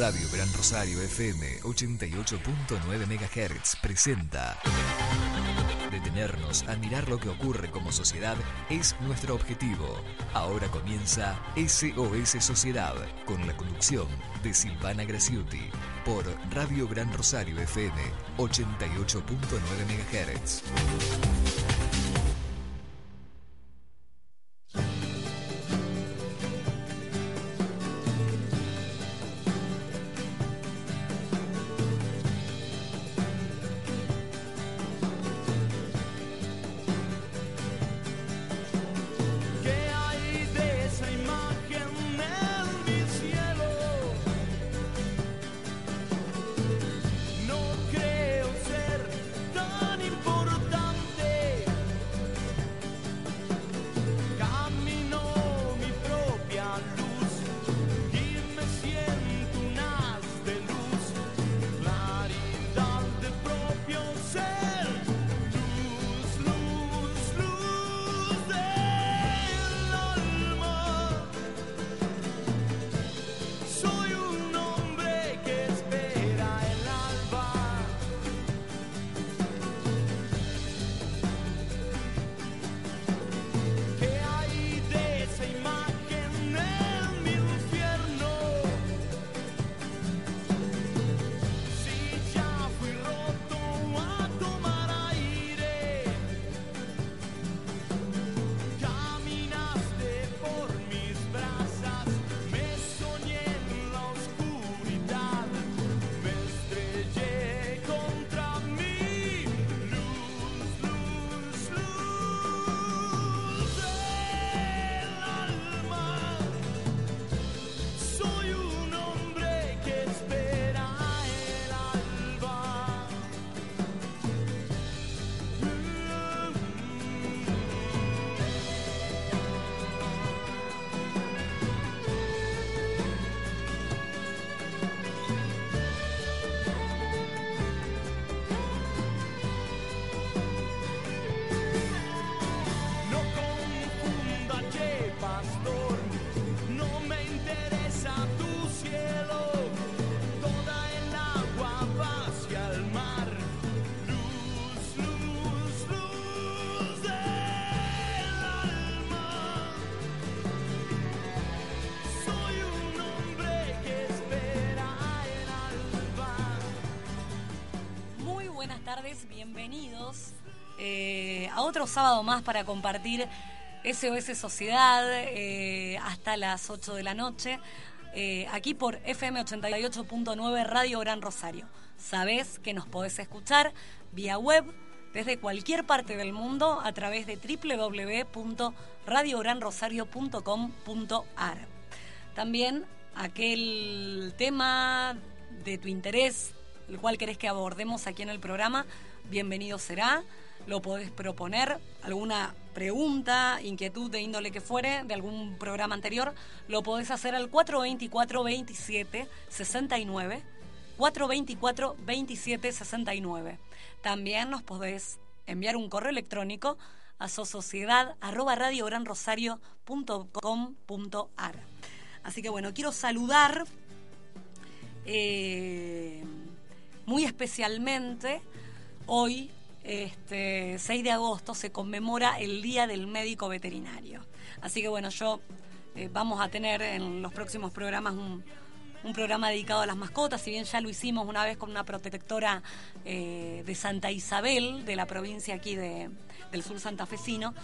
Radio Gran Rosario FM 88.9 MHz presenta. Detenernos a mirar lo que ocurre como sociedad es nuestro objetivo. Ahora comienza SOS Sociedad con la conducción de Silvana Graciotti por Radio Gran Rosario FM 88.9 MHz. Otro sábado más para compartir SOS Sociedad eh, hasta las 8 de la noche, eh, aquí por FM 88.9 Radio Gran Rosario. Sabés que nos podés escuchar vía web desde cualquier parte del mundo a través de www.radiogranrosario.com.ar. También aquel tema de tu interés, el cual querés que abordemos aquí en el programa, bienvenido será lo podés proponer, alguna pregunta, inquietud de índole que fuere, de algún programa anterior, lo podés hacer al 424 27 69 424 27 69. También nos podés enviar un correo electrónico a sociedad Así que bueno, quiero saludar eh, especialmente hoy este 6 de agosto se conmemora el Día del Médico Veterinario. Así que bueno, yo eh, vamos a tener en los próximos programas un, programa dedicado a las mascotas, si bien ya lo hicimos una vez con una protectora eh, de Santa Isabel, de la provincia aquí de, del sur santafesino.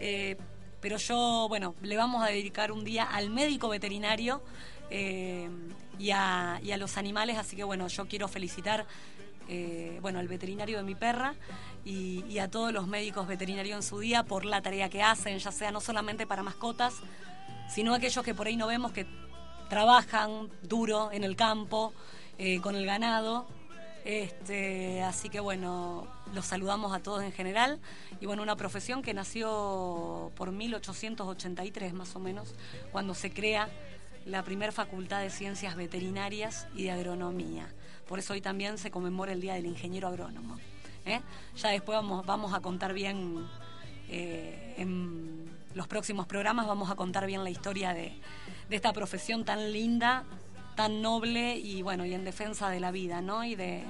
Eh, pero yo, bueno, le vamos a dedicar un día al médico veterinario y a, y, a, los animales, así que bueno, yo quiero felicitar eh, bueno, al veterinario de mi perra y, a todos los médicos veterinarios en su día por la tarea que hacen, ya sea no solamente para mascotas, sino aquellos que por ahí no vemos que trabajan duro en el campo, eh, con el ganado. Este, así que bueno, los saludamos a todos en general. Y bueno, una profesión que nació por 1883 más o menos, cuando se crea la primera facultad de ciencias veterinarias y de agronomía. Por eso hoy también se conmemora el Día del Ingeniero Agrónomo. ¿eh? Ya después vamos, vamos a contar bien, eh, en los próximos programas vamos a contar bien la historia de, esta profesión tan linda tan noble y bueno, y en defensa de la vida, ¿no? Y de,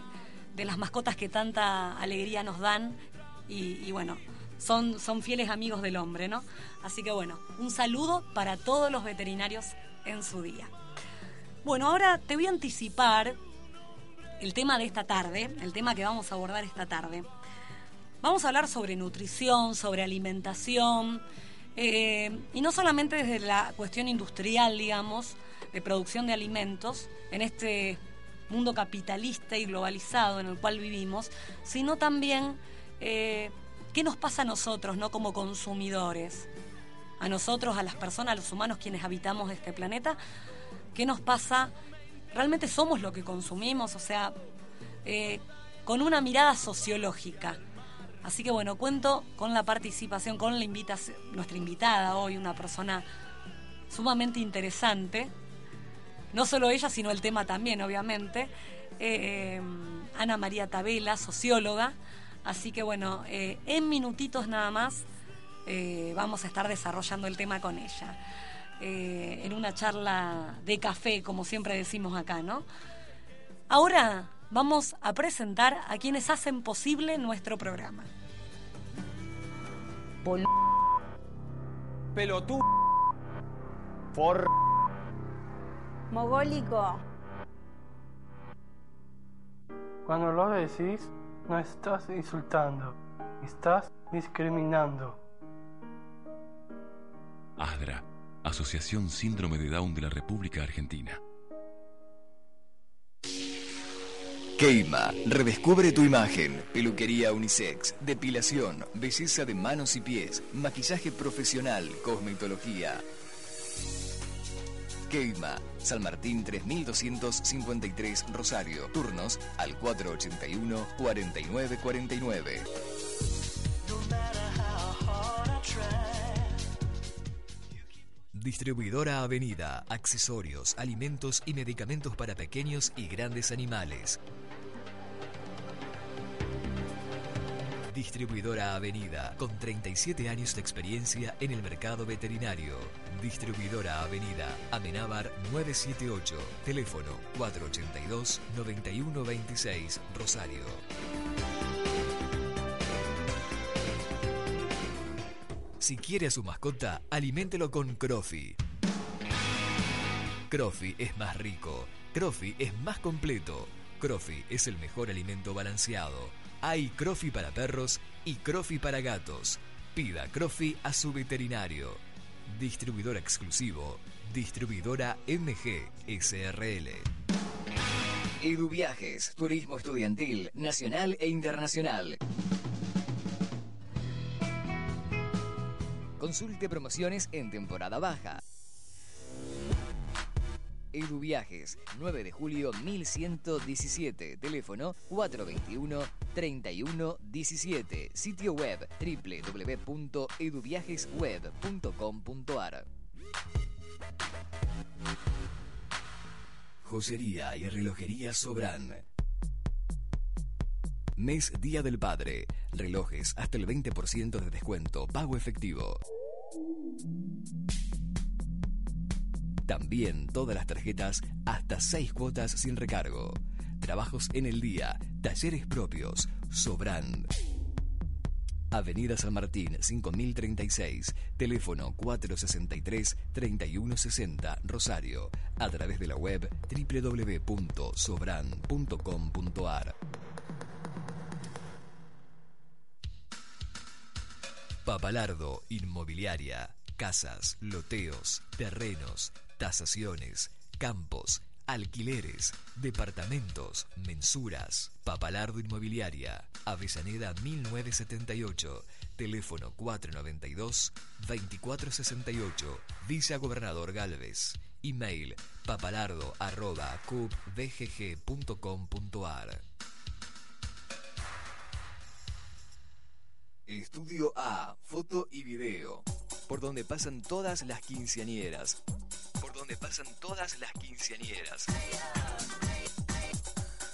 las mascotas que tanta alegría nos dan y, bueno, son, son fieles amigos del hombre, ¿no? Así que bueno, un saludo para todos los veterinarios en su día. Bueno, ahora te voy a anticipar el tema de esta tarde, el tema que vamos a abordar esta tarde. Vamos a hablar sobre nutrición, sobre alimentación, eh, y no solamente desde la cuestión industrial, digamos, de producción de alimentos, en este mundo capitalista y globalizado en el cual vivimos, sino también eh, qué nos pasa a nosotros, ¿no? Como consumidores, a nosotros, a las personas, a los humanos quienes habitamos este planeta, qué nos pasa, realmente somos lo que consumimos, o sea, eh, con una mirada sociológica Así que bueno, cuento con la participación, con la invitación, nuestra invitada hoy, una persona sumamente interesante. No solo ella, sino el tema también, obviamente. Eh, Ana María Tabela, socióloga. Así que bueno, eh, en minutitos nada más eh, vamos a estar desarrollando el tema con ella. En una charla de café, como siempre decimos acá, ¿no? Ahora vamos a presentar a quienes hacen posible nuestro programa. Pol... Pelotudo. For... Mogólico. Cuando lo decís, no estás insultando, estás discriminando. ADRA, Asociación Síndrome de Down de la República Argentina. Keima, redescubre tu imagen. Peluquería unisex, depilación, belleza de manos y pies, maquillaje profesional, cosmetología. Keima, San Martín 3253 Rosario. Turnos al 481-4949. Distribuidora Avenida, accesorios, alimentos y medicamentos para pequeños y grandes animales. Distribuidora Avenida, con 37 años de experiencia en el mercado veterinario. Distribuidora Avenida, Amenábar 978, teléfono 482-9126, Rosario. Si quiere a su mascota, aliméntelo con Crofi. Crofi es más rico. Crofi es más completo. Crofi es el mejor alimento balanceado hay Crofi para perros y Crofi para gatos. Pida Crofi a su veterinario. Distribuidor exclusivo. Distribuidora MG SRL. Edu Viajes, turismo estudiantil, nacional e internacional. Consulte promociones en temporada baja. Edu Viajes, 9 de julio 1117, teléfono 421-3117, sitio web www.eduviajesweb.com.ar. Josería y relojería Sobran. Mes Día del Padre. Relojes hasta el 20% de descuento. Pago efectivo. También todas las tarjetas hasta 6 cuotas sin recargo. Trabajos en el día, talleres propios, Sobran. Avenida San Martín 5036, teléfono 463-3160, Rosario, a través de la web www.sobran.com.ar. Papalardo Inmobiliaria, casas, loteos, terrenos, tasaciones, campos, alquileres, departamentos, mensuras, Papalardo Inmobiliaria, Avellaneda 1978, teléfono 492-2468, Villa Gobernador Galvez, email papalardo Estudio A, foto y video, por donde pasan todas las quinceañeras donde pasan todas las quinceañeras.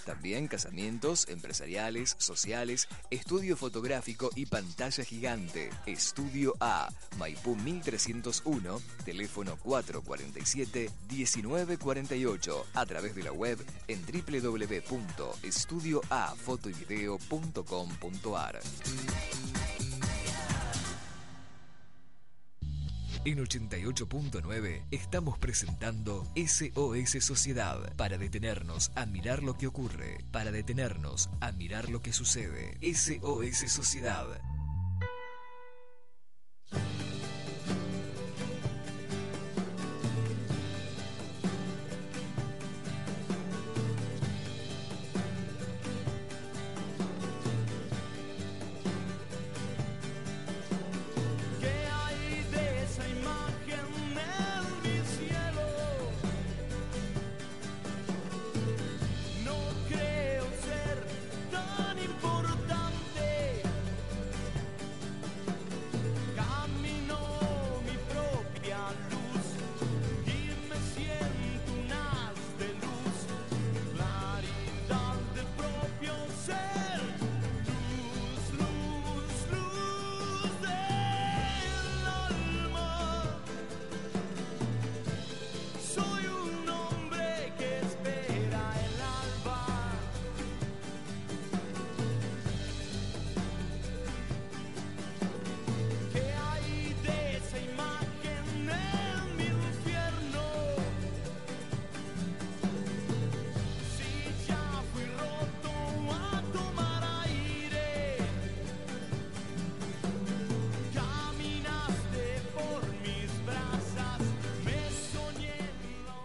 También casamientos, empresariales, sociales, estudio fotográfico y pantalla gigante. Estudio A, Maipú 1301, teléfono 447-1948, a través de la web en www.estudioafotoyvideo.com.ar. En 88.9 estamos presentando SOS Sociedad para detenernos a mirar lo que ocurre, para detenernos a mirar lo que sucede. SOS Sociedad.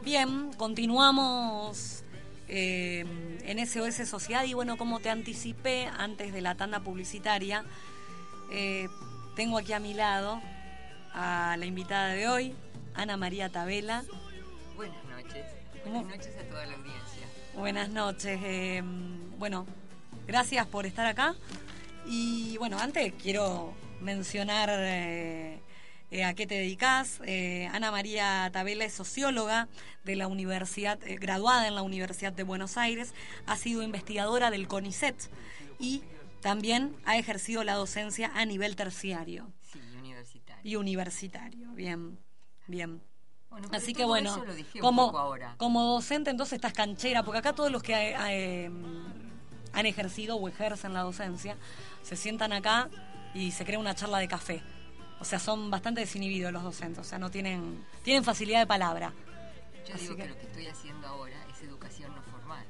Bien, continuamos eh, en SOS Sociedad y bueno, como te anticipé antes de la tanda publicitaria, eh, tengo aquí a mi lado a la invitada de hoy, Ana María Tabela. Buenas noches. ¿Cómo? Buenas noches a toda la audiencia. Buenas noches. eh, bueno, gracias por estar acá. Y bueno, antes quiero mencionar eh, eh, a qué te dedicas. Eh, Ana María Tabela es socióloga de la universidad, eh, graduada en la Universidad de Buenos Aires, ha sido investigadora del CONICET y también ha ejercido la docencia a nivel terciario Sí, universitario. y universitario. Bien, bien. Bueno, Así que bueno, como, poco ahora. como docente entonces estás canchera, porque acá todos los que eh, han ejercido o ejercen la docencia se sientan acá y se crea una charla de café. O sea, son bastante desinhibidos los docentes, o sea, no tienen tienen facilidad de palabra. Yo Así digo que... que- lo que estoy haciendo ahora es educación no formal.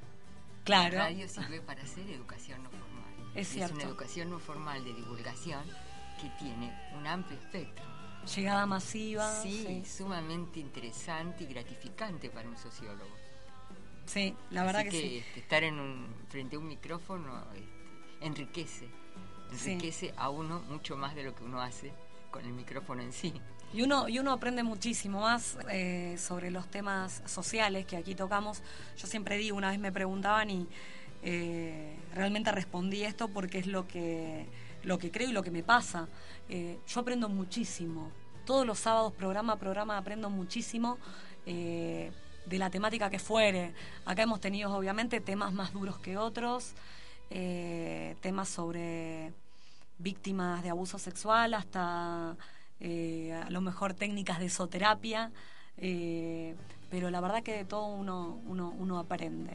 Claro. La radio sirve para hacer educación no formal. Es cierto. una educación no formal de divulgación que tiene un amplio espectro. Llegada masiva. Sí, Sí, sumamente interesante y gratificante para un sociólogo. sí, la verdad Así que, sí. este, estar en un, frente a un micrófono este, enriquece, Sí. enriquece a uno mucho más de lo que uno hace con el micrófono en sí. Y uno, y uno aprende muchísimo más eh, sobre los temas sociales que aquí tocamos. Yo siempre digo, una vez me preguntaban y eh, realmente respondí esto porque es lo que, lo que creo y lo que me pasa. Eh, yo aprendo muchísimo. Todos los sábados, programa a programa, aprendo muchísimo de la temática que fuere. Acá hemos tenido, obviamente, temas más duros que otros, temas sobre víctimas de abuso sexual hasta eh, a lo mejor técnicas de esoterapia, eh, pero la verdad que de todo uno, uno, uno aprende.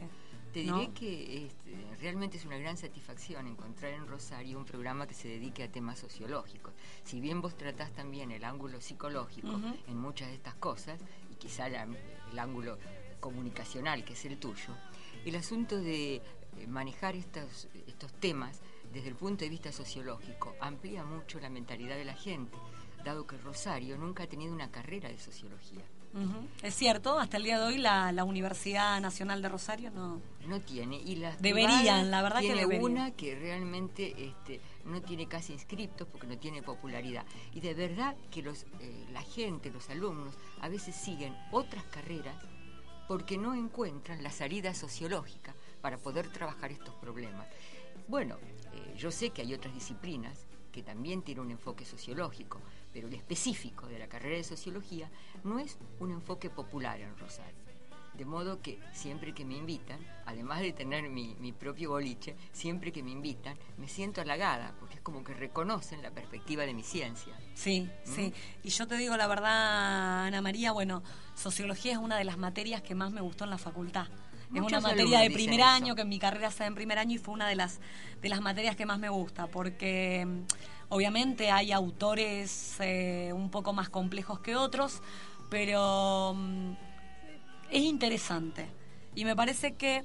Te ¿no? diré que este, realmente es una gran satisfacción encontrar en Rosario un programa que se dedique a temas sociológicos. Si bien vos tratás también el ángulo psicológico en muchas de estas cosas, y quizá la- el ángulo comunicacional, que es el tuyo, el asunto de eh, manejar estos, estos temas desde el punto de vista sociológico amplía mucho la mentalidad de la gente, dado que Rosario nunca ha tenido una carrera de sociología. Es cierto, hasta el día de hoy la, la Universidad Nacional de Rosario no... No tiene, y las Deberían, la verdad que deberían. una que realmente este, no tiene casi inscriptos porque no tiene popularidad. Y de verdad que los, eh, la gente, los alumnos, a veces siguen otras carreras porque no encuentran la salida sociológica para poder trabajar estos problemas. Bueno, yo sé que hay otras disciplinas que también tienen un enfoque sociológico, pero el específico de la carrera de sociología no es un enfoque popular en Rosario. De modo que siempre que me invitan, además de tener mi, mi propio boliche, siempre que me invitan, me siento halagada, porque es como que reconocen la perspectiva de mi ciencia. Sí, sí. Y yo te digo la verdad, Ana María, bueno, sociología es una de las materias que más me gustó en la facultad. Es una materia de primer eso. año, que en mi carrera está en primer año y fue una de las, de las materias que más me gusta, porque obviamente hay autores eh, un poco más complejos que otros, pero mm, es interesante. Y me parece que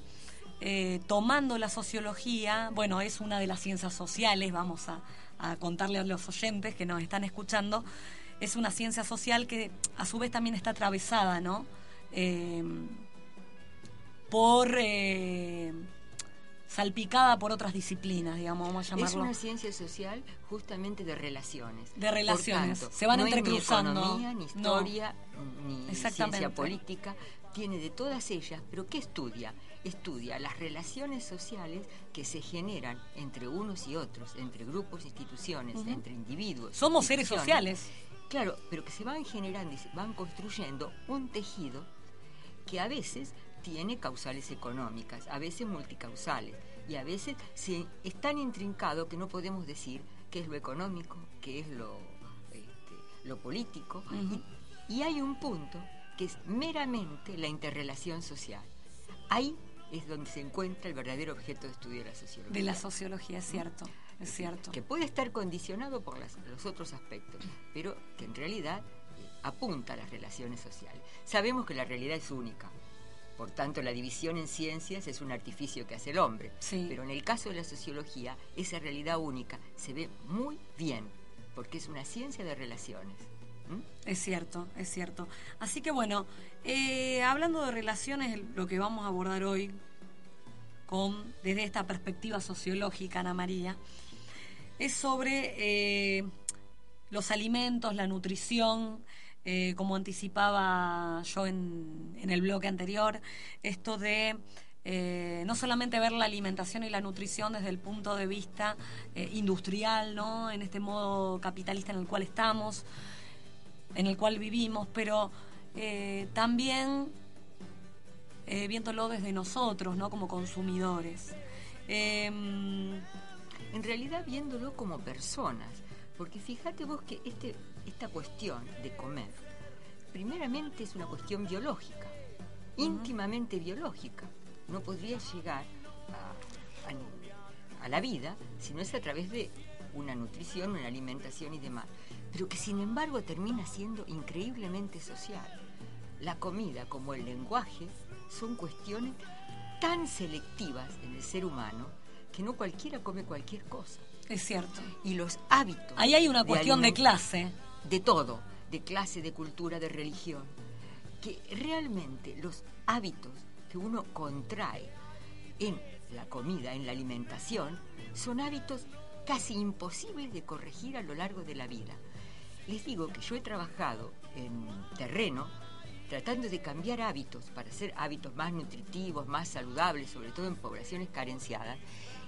eh, tomando la sociología, bueno, es una de las ciencias sociales, vamos a, a contarle a los oyentes que nos están escuchando, es una ciencia social que a su vez también está atravesada, ¿no? Eh, por eh, salpicada por otras disciplinas, digamos, vamos a Es llamarlo. una ciencia social justamente de relaciones. De relaciones. Tanto, Se van no es entrecruzando. Ni economía, ni No. historia, ni ciencia política. Tiene de todas ellas, pero ¿qué estudia? Estudia las relaciones sociales que se generan entre unos y otros, entre grupos, instituciones, entre individuos. Somos seres sociales. Claro, pero que se van generando y se van construyendo un tejido que a veces tiene causales económicas, a veces multicausales, y a veces se, es tan intrincado que no podemos decir qué es lo económico, qué es lo, este, lo político, y, y hay un punto que es meramente la interrelación social. Ahí es donde se encuentra el verdadero objeto de estudio de la sociología De la sociología, es cierto, es cierto. que puede estar condicionado por las- los otros aspectos, pero que en realidad eh, apunta a las relaciones sociales. Sabemos que la realidad es única, por tanto la división en ciencias es un artificio que hace el hombre, Sí. pero en el caso de la sociología esa realidad única se ve muy bien, porque es una ciencia de relaciones. ¿m? Es cierto, es cierto. Así que bueno, eh, hablando de relaciones, el- lo que vamos a abordar hoy con desde esta perspectiva sociológica, Ana María, es sobre eh, los alimentos, la nutrición, eh, como anticipaba yo en, en el bloque anterior, esto de eh, no solamente ver la alimentación y la nutrición desde el punto de vista eh, industrial, ¿no? En este modo capitalista en el cual estamos, en el cual vivimos, pero también viéndolo desde nosotros, ¿no? Como consumidores. Em, En realidad viéndolo como personas, porque fíjate vos que este, esta cuestión de comer, primeramente es una cuestión biológica, íntimamente biológica. No podría llegar a, a- a la vida si no es a través de una nutrición, una alimentación y demás, pero que sin embargo termina siendo increíblemente social. La comida como el lenguaje son cuestiones tan selectivas en el ser humano que no cualquiera come cualquier cosa. es cierto. Y los hábitos. Ahí hay una cuestión de clase. De todo, de clase, de cultura, de religión. Que realmente los hábitos que uno contrae en la comida, en la alimentación, son hábitos casi imposibles de corregir a lo largo de la vida. Les digo que yo he trabajado en terreno tratando de cambiar hábitos para hacer hábitos más nutritivos, más saludables, sobre todo en poblaciones carenciadas.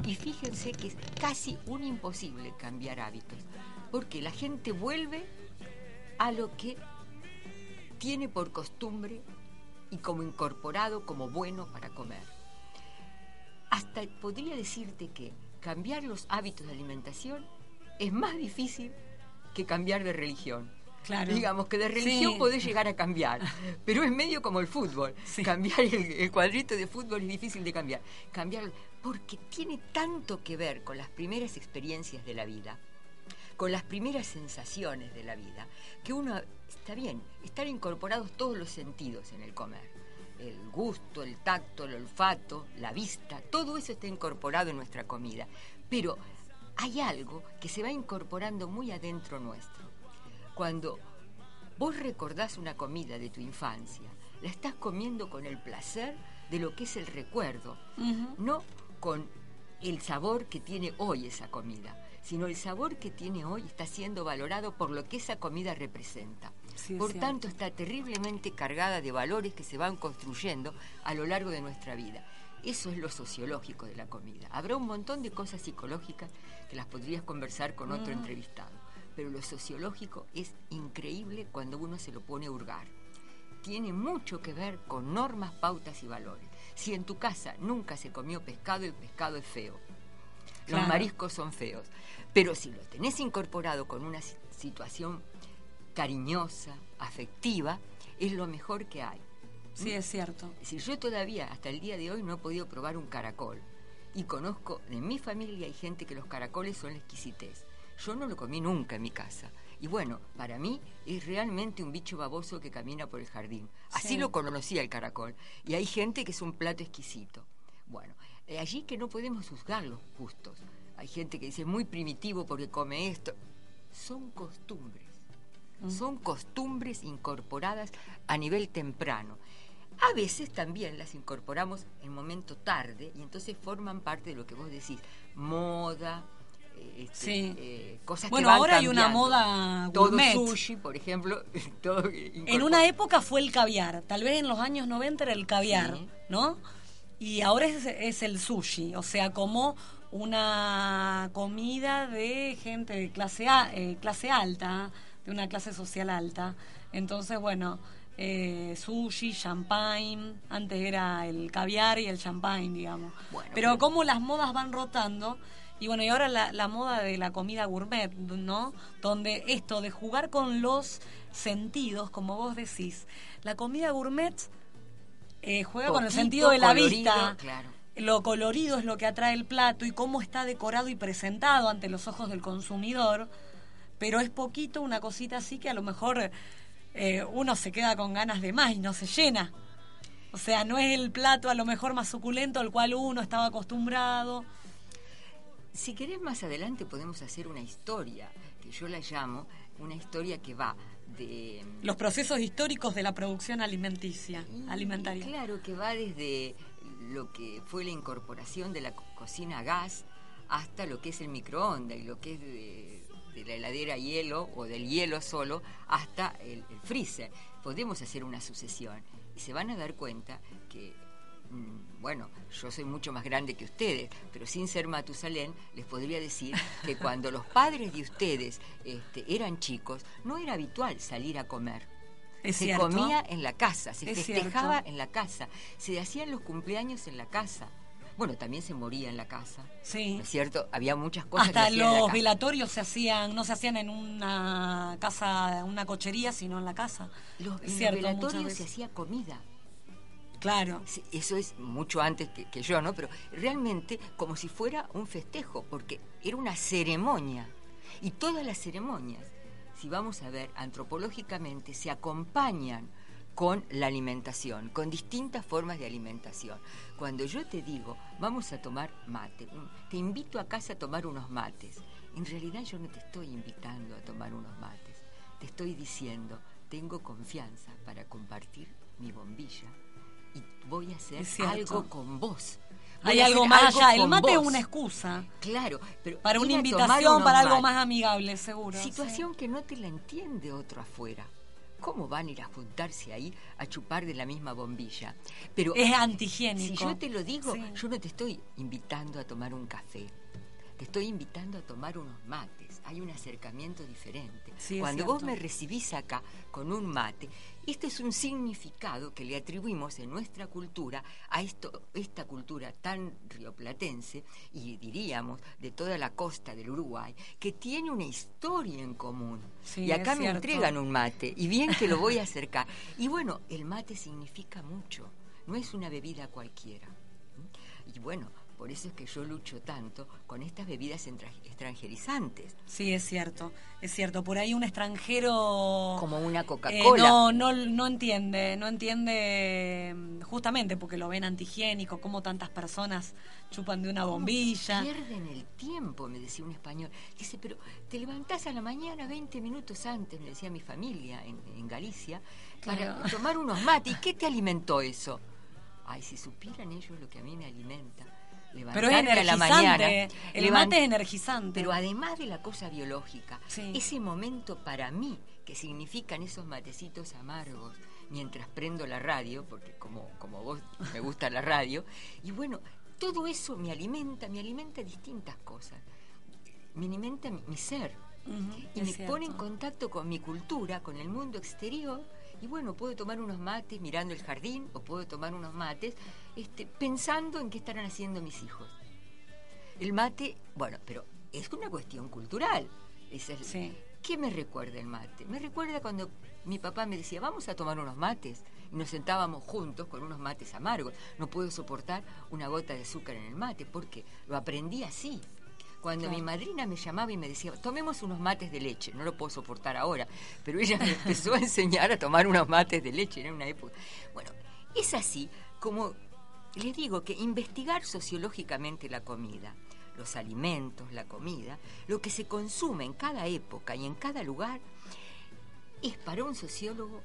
Y fíjense que es casi un imposible cambiar hábitos, porque la gente vuelve a lo que tiene por costumbre y como incorporado como bueno para comer. Hasta podría decirte que cambiar los hábitos de alimentación es más difícil que cambiar de religión. Claro. Digamos que de religión Sí. podés llegar a cambiar, pero es medio como el fútbol. Sí. Cambiar el, el cuadrito de fútbol es difícil de cambiar. Cambiarlo, porque tiene tanto que ver con las primeras experiencias de la vida, con las primeras sensaciones de la vida, que uno, está bien, están incorporados todos los sentidos en el comer. El gusto, el tacto, el olfato, la vista, todo eso está incorporado en nuestra comida. Pero hay algo que se va incorporando muy adentro nuestro. Cuando vos recordás una comida de tu infancia, la estás comiendo con el placer de lo que es el recuerdo, no con el sabor que tiene hoy esa comida, sino el sabor que tiene hoy está siendo valorado por lo que esa comida representa. Sí, por tanto, está terriblemente cargada de valores que se van construyendo a lo largo de nuestra vida. Eso es lo sociológico de la comida. Habrá un montón de cosas psicológicas que las podrías conversar con otro entrevistado, pero lo sociológico es increíble cuando uno se lo pone a hurgar. tiene mucho que ver con normas, pautas y valores. Si en tu casa nunca se comió pescado, el pescado es feo. Los mariscos son feos. Pero si lo tenés incorporado con una si- situación cariñosa, afectiva, es lo mejor que hay. Sí, es cierto. Decir, yo todavía, hasta el día de hoy, no he podido probar un caracol. Y conozco, en mi familia hay gente que los caracoles son la exquisitez. Yo no lo comí nunca en mi casa. Y bueno, para mí es realmente un bicho baboso que camina por el jardín. Así Sí. lo conocía el caracol. Y hay gente que es un plato exquisito. Bueno, eh, allí que no podemos juzgar los gustos. Hay gente que dice muy primitivo porque come esto. Son costumbres. Son costumbres incorporadas a nivel temprano. A veces también las incorporamos en momento tarde y entonces forman parte de lo que vos decís, moda, eh, este, Sí. eh, cosas Bueno, que van ahora hay una moda Todo gourmet. sushi, por ejemplo, todo En una época fue el caviar, tal vez en los años 90 era el caviar, Sí. ¿no? Y ahora es, es el sushi, o sea, como una comida de gente de clase, a- eh, clase alta, de una clase social alta. Entonces, bueno, eh, sushi, champagne, antes era el caviar y el champagne, digamos. Bueno, pero pero- como las modas van rotando, y bueno, y ahora la, la moda de la comida gourmet, ¿no? Donde esto de jugar con los sentidos, como vos decís, la comida gourmet eh, juega con el sentido de la colorido, vista. claro. Lo colorido es lo que atrae el plato y cómo está decorado y presentado ante los ojos del consumidor, pero es poquito una cosita así que a lo mejor eh, uno se queda con ganas de más y no se llena. O sea, no es el plato a lo mejor más suculento al cual uno estaba acostumbrado. Si querés más adelante podemos hacer una historia, que yo la llamo una historia que va de... Los procesos históricos de la producción alimenticia, Y, alimentaria. Claro, que va desde lo que fue la incorporación de la co- cocina a gas hasta lo que es el microondas y lo que es de, de la heladera a hielo o del hielo solo hasta el, el freezer. Podemos hacer una sucesión y se van a dar cuenta que, mm, bueno, yo soy mucho más grande que ustedes, pero sin ser Matusalén, les podría decir que cuando los padres de ustedes este, eran chicos, no era habitual salir a comer Es se cierto. comía en la casa, se Es festejaba cierto. en la casa, se hacían los cumpleaños en la casa. Bueno, también se moría en la casa. Sí. ¿No es cierto? Había muchas cosas que Hasta se hacían en la los casa. velatorios se hacían, no se hacían en una casa, una cochería, sino en la casa. Los, en los velatorios se hacía comida. Claro. Eso es mucho antes que, yo, ¿no? Pero realmente como si fuera un festejo, porque era una ceremonia. Y todas las ceremonias, si vamos a ver antropológicamente, se acompañan con la alimentación, con distintas formas de alimentación. Cuando yo te digo, vamos a tomar mate, un- te invito a casa a tomar unos mates, en realidad yo no te estoy invitando a tomar unos mates, te estoy diciendo, tengo confianza para compartir mi bombilla y voy a hacer algo con vos. Voy Hay algo más allá. El mate es una excusa Claro, pero para una invitación, para algo más amigable, seguro. Situación que no te la entiende otro afuera. ¿Cómo van a ir a juntarse ahí a chupar de la misma bombilla? Pero Es antihigiénico. si yo te lo digo, Sí. yo no te estoy invitando a tomar un café. Te estoy invitando a tomar unos mates. Hay un acercamiento diferente. Sí, Cuando vos me recibís acá con un mate, este es un significado que le atribuimos en nuestra cultura a esto, esta cultura tan rioplatense y diríamos de toda la costa del Uruguay, que tiene una historia en común. Sí, y acá me cierto. entregan un mate, y bien que lo voy a acercar. Y bueno, el mate significa mucho, no es una bebida cualquiera. Y bueno, por eso es que yo lucho tanto con estas bebidas extranjerizantes, Sí, es cierto. Es cierto. Por ahí un extranjero. como una eh, Coca-Cola. no, no, no entiende, no entiende mm, justamente porque lo ven antihigiénico, como tantas personas chupan de una bombilla. Pierden el tiempo, me decía un español. Dice, pero te levantás a la mañana 20 minutos antes, me decía mi familia en, en Galicia, para tomar unos mates. ¿Y qué te alimentó eso? Ay, si supieran ellos lo que a mí me alimenta. Pero es Levantarme a la energizante. mañana. el levant- mate es energizante. Pero además de la cosa biológica, Sí. ese momento para mí, que significan esos matecitos amargos, mientras prendo la radio, porque como, como vos me gusta la radio, y bueno, todo eso me alimenta, me alimenta distintas cosas. Me alimenta mi, mi ser. Y me pone en contacto con mi cultura, con el mundo exterior, Y bueno, puedo tomar unos mates mirando el jardín o puedo tomar unos mates este, pensando en qué estarán haciendo mis hijos. El mate, bueno, pero es una cuestión cultural. Es el- Sí. ¿Qué me recuerda el mate? Me recuerda cuando mi papá me decía, vamos a tomar unos mates. Y nos sentábamos juntos con unos mates amargos. No puedo soportar una gota de azúcar en el mate, porque lo aprendí así. Cuando Claro. mi madrina me llamaba y me decía, tomemos unos mates de leche, no lo puedo soportar ahora, pero ella me empezó a enseñar a tomar unos mates de leche en una época. Bueno, es así como les digo que investigar sociológicamente la comida, los alimentos, la comida, lo que se consume en cada época y en cada lugar, es para un sociólogo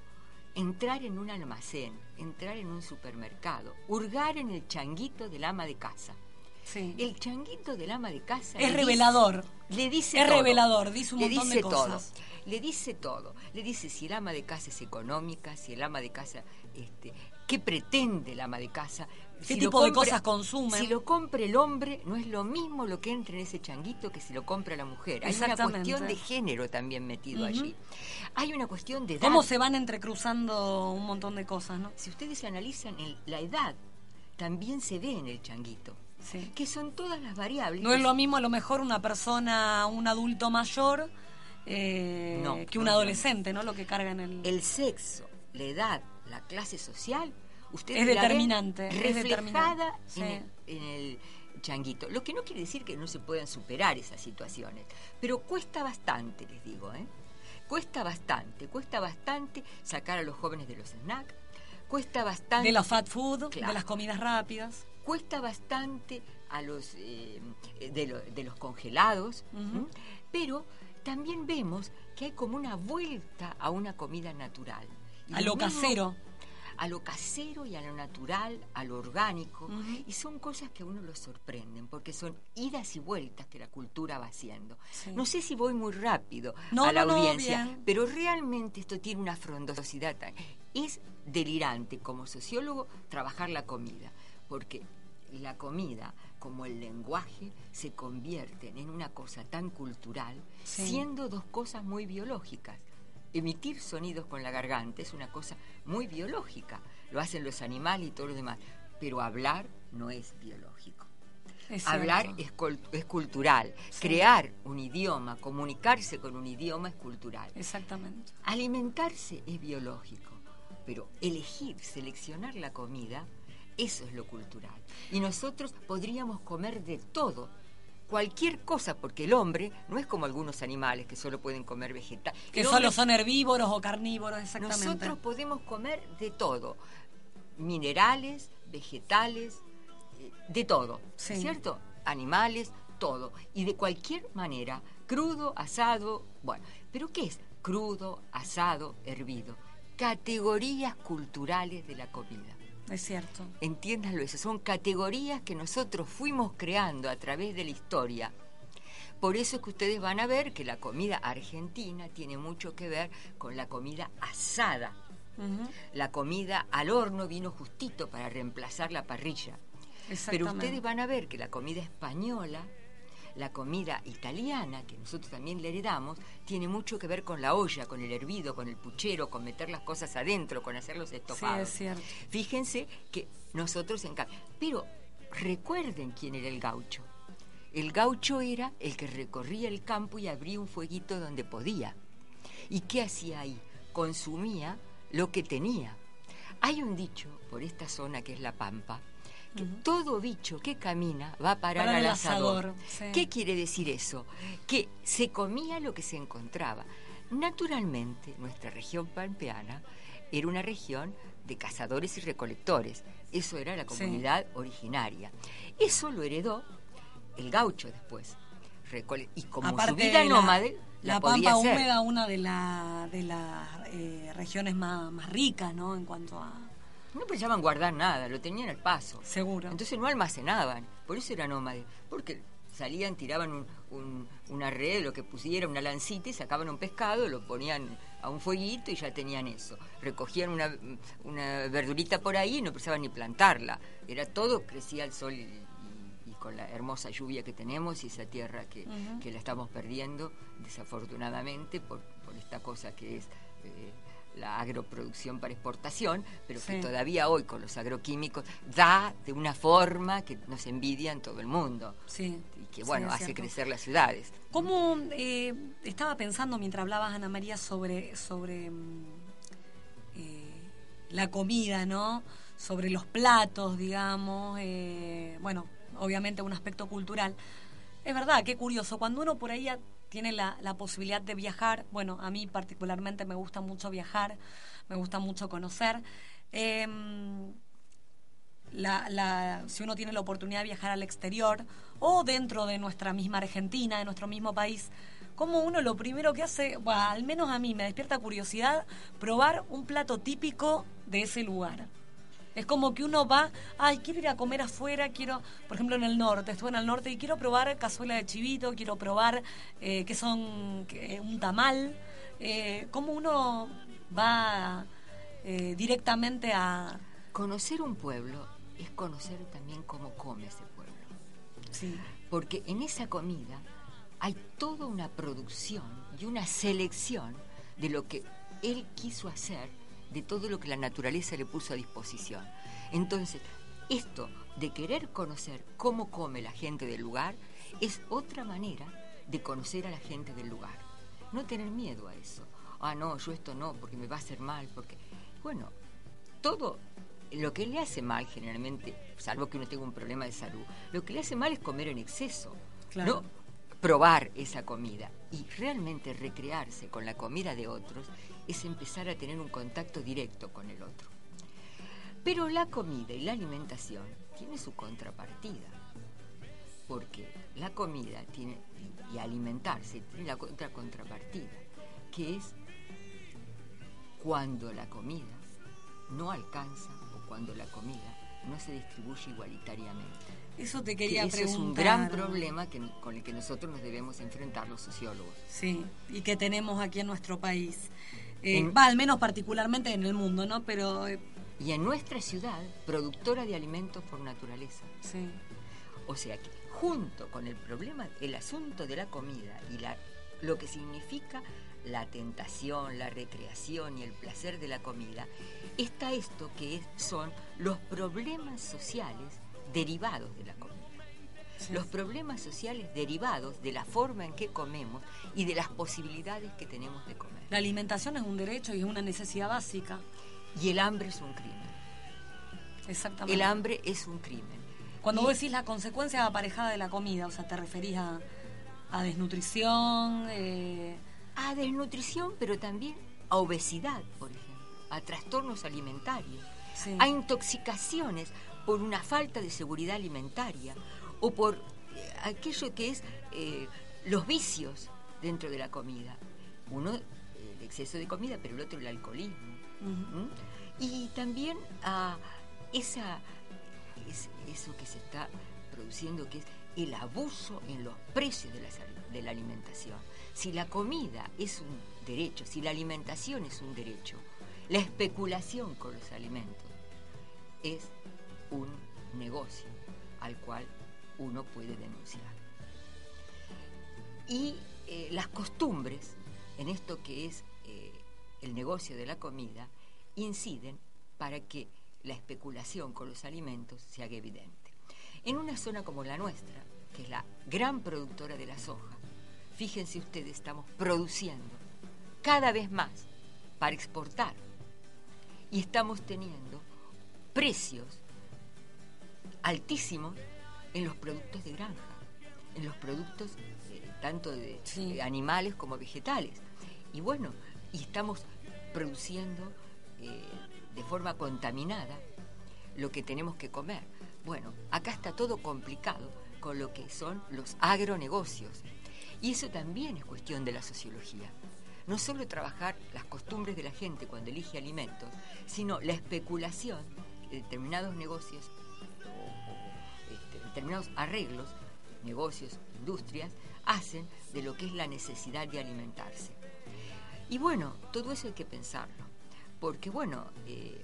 entrar en un almacén, entrar en un supermercado, hurgar en el changuito del ama de casa. Sí. El changuito del ama de casa Es le revelador. Dice, le dice Es todo. revelador, dice un le montón de dice cosas. todo. Le dice todo. Le dice si el ama de casa es económica, si el ama de casa, este, qué pretende el ama de casa. ¿Qué si tipo lo de cosas consume? Si lo compra el hombre, no es lo mismo lo que entra en ese changuito que si lo compra la mujer. Hay una cuestión de género también metido allí. Hay una cuestión de edad. ¿Cómo se van entrecruzando un montón de cosas, no? Si ustedes analizan el- la edad, también se ve en el changuito. Sí. Que son todas las variables. No es lo mismo a lo mejor una persona, un adulto mayor, eh, No, que un adolescente, ¿no? Lo que carga en el... el sexo, la edad, la clase social, ustedes Es la determinante, es reflejada determinante, sí. en, el, en el changuito. Lo que no quiere decir que no se puedan superar esas situaciones, pero cuesta bastante, les digo, ¿eh? Cuesta bastante, cuesta bastante sacar a los jóvenes de los snacks, cuesta bastante de la fat food, Claro. de las comidas rápidas. Cuesta bastante a los eh, de, lo- de los congelados, pero también vemos que hay como una vuelta a una comida natural. Y A lo mismo- casero. A lo casero y a lo natural, a lo orgánico. Y son cosas que a uno lo sorprenden, porque son idas y vueltas que la cultura va haciendo. Sí. No sé si voy muy rápido No, a la no, audiencia, pero realmente esto tiene una frondosidad. tan- Es delirante como sociólogo trabajar la comida, porque la comida, como el lenguaje, se convierten en una cosa tan cultural, Sí. siendo dos cosas muy biológicas. Emitir sonidos con la garganta es una cosa muy biológica, lo hacen los animales y todo lo demás, pero hablar no es biológico. Hablar es, es cultural. Sí. Crear un idioma, comunicarse con un idioma es cultural. Exactamente. Alimentarse es biológico, pero elegir, seleccionar la comida, eso es lo cultural. Y nosotros podríamos comer de todo, cualquier cosa, porque el hombre no es como algunos animales que solo pueden comer vegetal. Que solo son herbívoros o carnívoros, exactamente. nosotros podemos comer de todo, minerales, vegetales, eh, de todo, Sí. ¿cierto? Animales, todo. Y de cualquier manera, crudo, asado, bueno. ¿Pero qué es? Crudo, asado, hervido. Categorías culturales de la comida. Es cierto. Entiéndanlo eso, son categorías que nosotros fuimos creando a través de la historia. Por eso es que ustedes van a ver que la comida argentina tiene mucho que ver con la comida asada. La comida al horno vino justito para reemplazar la parrilla. Pero ustedes van a ver que la comida española, la comida italiana, que nosotros también le heredamos, tiene mucho que ver con la olla, con el hervido, con el puchero, con meter las cosas adentro, con hacer los Sí, estofados. es cierto. Fíjense que nosotros en cambio. Pero recuerden quién era el gaucho. El gaucho era el que recorría el campo y abría un fueguito donde podía. ¿Y qué hacía ahí? Consumía lo que tenía. Hay un dicho por esta zona que es la Pampa, que todo bicho que camina va a parar Para al asador. asador, sí. ¿Qué quiere decir eso? Que se comía lo que se encontraba. Naturalmente, nuestra región pampeana era una región de cazadores y recolectores. Eso era la Sí. comunidad originaria. Eso lo heredó el gaucho después. Recole- y como Aparte su vida de la- nómade la, La, podía Pampa hacer. húmeda, una de, la- de las eh, regiones más, más ricas, ¿no? En cuanto a... No pensaban guardar nada, lo tenían al paso. Seguro. Entonces no almacenaban, por eso era nómade, porque salían, tiraban un- un- una red, lo que pusiera, una lancita y sacaban un pescado, lo ponían a un fueguito y ya tenían eso. Recogían una, una verdurita por ahí y no precisaban ni plantarla. Era todo, crecía al sol y, y- y con la hermosa lluvia que tenemos y esa tierra que, que la estamos perdiendo, desafortunadamente, por, por esta cosa que es... eh, la agroproducción para exportación, pero que todavía hoy con los agroquímicos da de una forma que nos envidia en todo el mundo Sí. y que bueno hace cierto. crecer las ciudades. ¿Cómo eh, estaba pensando mientras hablabas, Ana María, sobre, sobre mm, eh, la comida, ¿no? Sobre los platos, digamos. eh, bueno, obviamente un aspecto cultural. Es verdad, qué curioso. Cuando uno por ahí tiene la, la posibilidad de viajar, bueno, a mí particularmente me gusta mucho viajar, me gusta mucho conocer. em, la, la- si uno tiene la oportunidad de viajar al exterior o dentro de nuestra misma Argentina, de nuestro mismo país, como uno lo primero que hace, bueno, al menos a mí me despierta curiosidad, probar un plato típico de ese lugar. Es como que uno va, ay, quiero ir a comer afuera, quiero, por ejemplo, en el norte, estuve en el norte y quiero probar cazuela de chivito, quiero probar eh, que son que- un tamal. Eh, ¿Cómo uno va eh, directamente a... Conocer un pueblo es conocer también cómo come ese pueblo. Sí, Porque en esa comida hay toda una producción y una selección de lo que él quiso hacer, de todo lo que la naturaleza le puso a disposición. Entonces, esto de querer conocer cómo come la gente del lugar es otra manera de conocer a la gente del lugar. No tener miedo a eso. Ah, no, yo esto no, porque me va a hacer mal, porque... Bueno, todo lo que le hace mal generalmente, salvo que uno tenga un problema de salud, lo que le hace mal es comer en exceso. Claro. No probar esa comida y realmente recrearse con la comida de otros es empezar a tener un contacto directo con el otro. Pero la comida y la alimentación tiene su contrapartida, porque la comida tiene y, alimentarse tiene la otra contrapartida, que es cuando la comida no alcanza o cuando la comida no se distribuye igualitariamente. eso te Que quería ese preguntar. es un gran problema que, con el que nosotros nos debemos enfrentar los sociólogos. Sí, y que tenemos aquí en nuestro país. Eh, En- Va, al menos particularmente en el mundo, ¿no? Pero, eh, Y en nuestra ciudad, productora de alimentos por naturaleza. sí, O sea que junto con el problema, el asunto de la comida y la, lo que significa la tentación, la recreación y el placer de la comida, está esto que es- son los problemas sociales derivados de la comida. Sí. Los problemas sociales derivados de la forma en que comemos y de las posibilidades que tenemos de comer. La alimentación es un derecho y es una necesidad básica. Y el hambre es un crimen. Exactamente. El hambre es un crimen. Cuando Y- vos decís la consecuencia aparejada de la comida, o sea, te referís a, a desnutrición, eh, a desnutrición, pero también a obesidad, por ejemplo, a trastornos alimentarios, Sí. a intoxicaciones por una falta de seguridad alimentaria o por eh, aquello que es eh, los vicios dentro de la comida. Uno, eh, el exceso de comida, pero el otro, el alcoholismo. Y también a esa, es- eso que se está produciendo, que es el abuso en los precios de la, de la alimentación. Si la comida es un derecho, si la alimentación es un derecho, la especulación con los alimentos es un negocio al cual uno puede denunciar. Y eh, las costumbres en esto que es eh, el negocio de la comida inciden para que la especulación con los alimentos se haga evidente. En una zona como la nuestra, que es la gran productora de la soja, fíjense ustedes, estamos produciendo cada vez más para exportar y estamos teniendo precios altísimos en los productos de granja, en los productos eh, tanto de Sí. animales como vegetales. Y bueno, y estamos produciendo eh, de forma contaminada lo que tenemos que comer. Bueno, acá está todo complicado con lo que son los agronegocios. Y eso también es cuestión de la sociología. No solo trabajar las costumbres de la gente cuando elige alimentos, sino la especulación de determinados negocios determinados arreglos, negocios, industrias, hacen de lo que es la necesidad de alimentarse. Y bueno, todo eso hay que pensarlo, porque bueno, eh,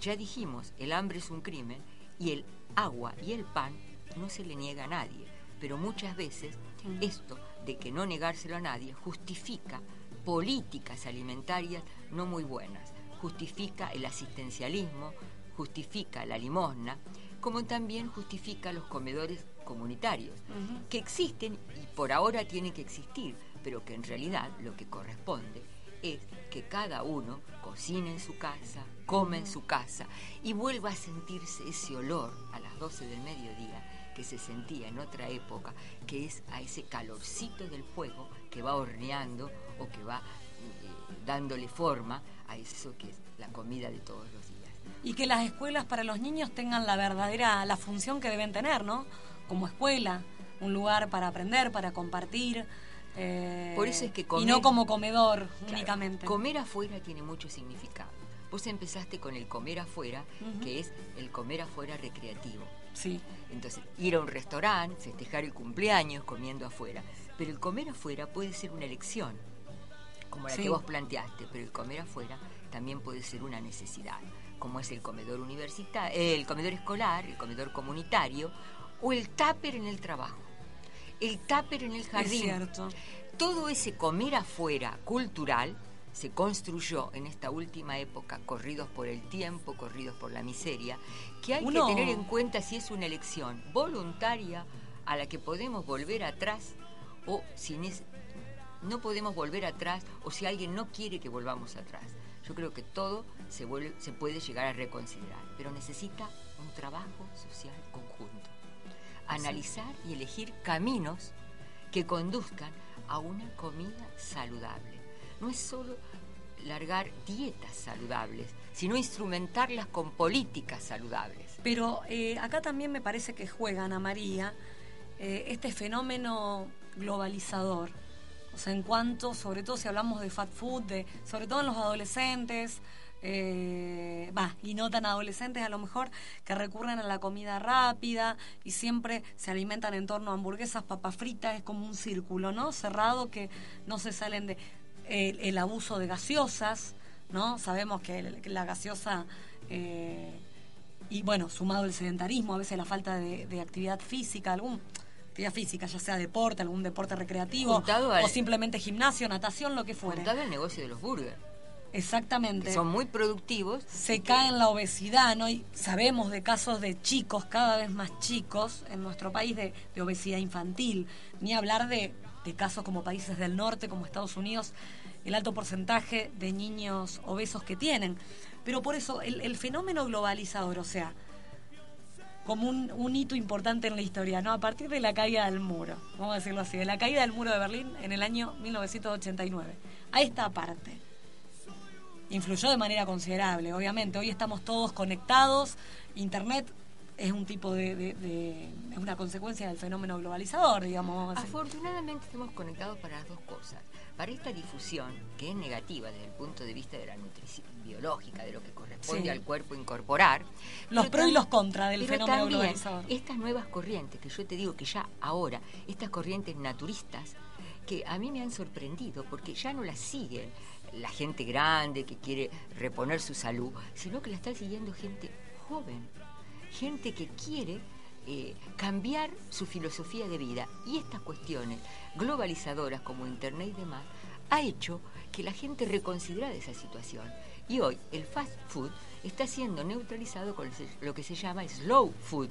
ya dijimos, el hambre es un crimen y el agua y el pan no se le niega a nadie, pero muchas veces esto de que no negárselo a nadie justifica políticas alimentarias no muy buenas. justifica el asistencialismo, justifica la limosna, como también justifica los comedores comunitarios, que existen y por ahora tienen que existir, pero que en realidad lo que corresponde es que cada uno cocine en su casa, come en su casa y vuelva a sentirse ese olor a las 12 del mediodía que se sentía en otra época, que es a ese calorcito del fuego que va horneando o que va eh, dándole forma a eso que es la comida de todos los días. Y que las escuelas para los niños tengan la verdadera, la función que deben tener, ¿no? Como escuela, un lugar para aprender, para compartir. eh, Por eso es que Y comer- no como comedor Claro, únicamente. Comer afuera tiene mucho significado. Vos empezaste con el comer afuera, que es el comer afuera recreativo. Sí. Entonces, ir a un restaurante, festejar el cumpleaños comiendo afuera. Pero el comer afuera puede ser una elección, como la Sí. que vos planteaste, pero el comer afuera también puede ser una necesidad, como es el comedor universitario, el comedor escolar, el comedor comunitario o el tupper en el trabajo. El tupper en el Es jardín. cierto. Todo ese comer afuera cultural se construyó en esta última época, corridos por el tiempo, corridos por la miseria, que hay Uno- que tener en cuenta si es una elección voluntaria a la que podemos volver atrás o si nes- no podemos volver atrás o si alguien no quiere que volvamos atrás. Yo creo que todo se, puede llegar a reconsiderar, pero necesita un trabajo social conjunto. Analizar y elegir caminos que conduzcan a una comida saludable. No es solo largar dietas saludables, sino instrumentarlas con políticas saludables. Pero eh, acá también me parece que juega, Ana María, eh, este fenómeno globalizador. O sea, en cuanto, sobre todo si hablamos de fat food, de, sobre todo en los adolescentes, eh, y no tan adolescentes a lo mejor, que recurren a la comida rápida y siempre se alimentan en torno a hamburguesas, papas fritas, es como un círculo, ¿no? Cerrado que no se salen de... El, abuso de gaseosas, ¿no? Sabemos que la gaseosa... eh, y bueno, sumado el sedentarismo, a veces la falta de, de actividad física, algún actividad física, ya sea deporte, algún deporte recreativo, al- o simplemente gimnasio, natación, lo que fuere. Juntado al negocio de los burgers, Exactamente. que son muy productivos. Se cae en la obesidad, ¿no? Y sabemos de casos de chicos, cada vez más chicos, en nuestro país de, de obesidad infantil. Ni hablar de, de casos como países del norte, como Estados Unidos, el alto porcentaje de niños obesos que tienen. Pero por eso, el, el fenómeno globalizador, o sea, como un, hito importante en la historia, ¿no? A partir de la caída del muro, vamos a decirlo así, de la caída del muro de Berlín en el año 1989. A esta parte influyó de manera considerable, obviamente. Hoy estamos todos conectados, Internet es un tipo de, es una consecuencia del fenómeno globalizador, digamos. Afortunadamente estamos conectados para las dos cosas. Para esta difusión, que es negativa desde el punto de vista de la nutrición biológica, de lo que corresponde Sí. al cuerpo incorporar. Los pros y los contras del pero fenómeno también globalizador. Estas nuevas corrientes, que yo te digo que ya ahora, estas corrientes naturistas, que a mí me han sorprendido porque ya no las siguen la gente grande que quiere reponer su salud, sino que la está siguiendo gente joven, gente que quiere eh, cambiar su filosofía de vida. Y estas cuestiones globalizadoras como Internet y demás ha hecho que la gente reconsiderara esa situación. Y hoy el fast food está siendo neutralizado con lo que se llama slow food,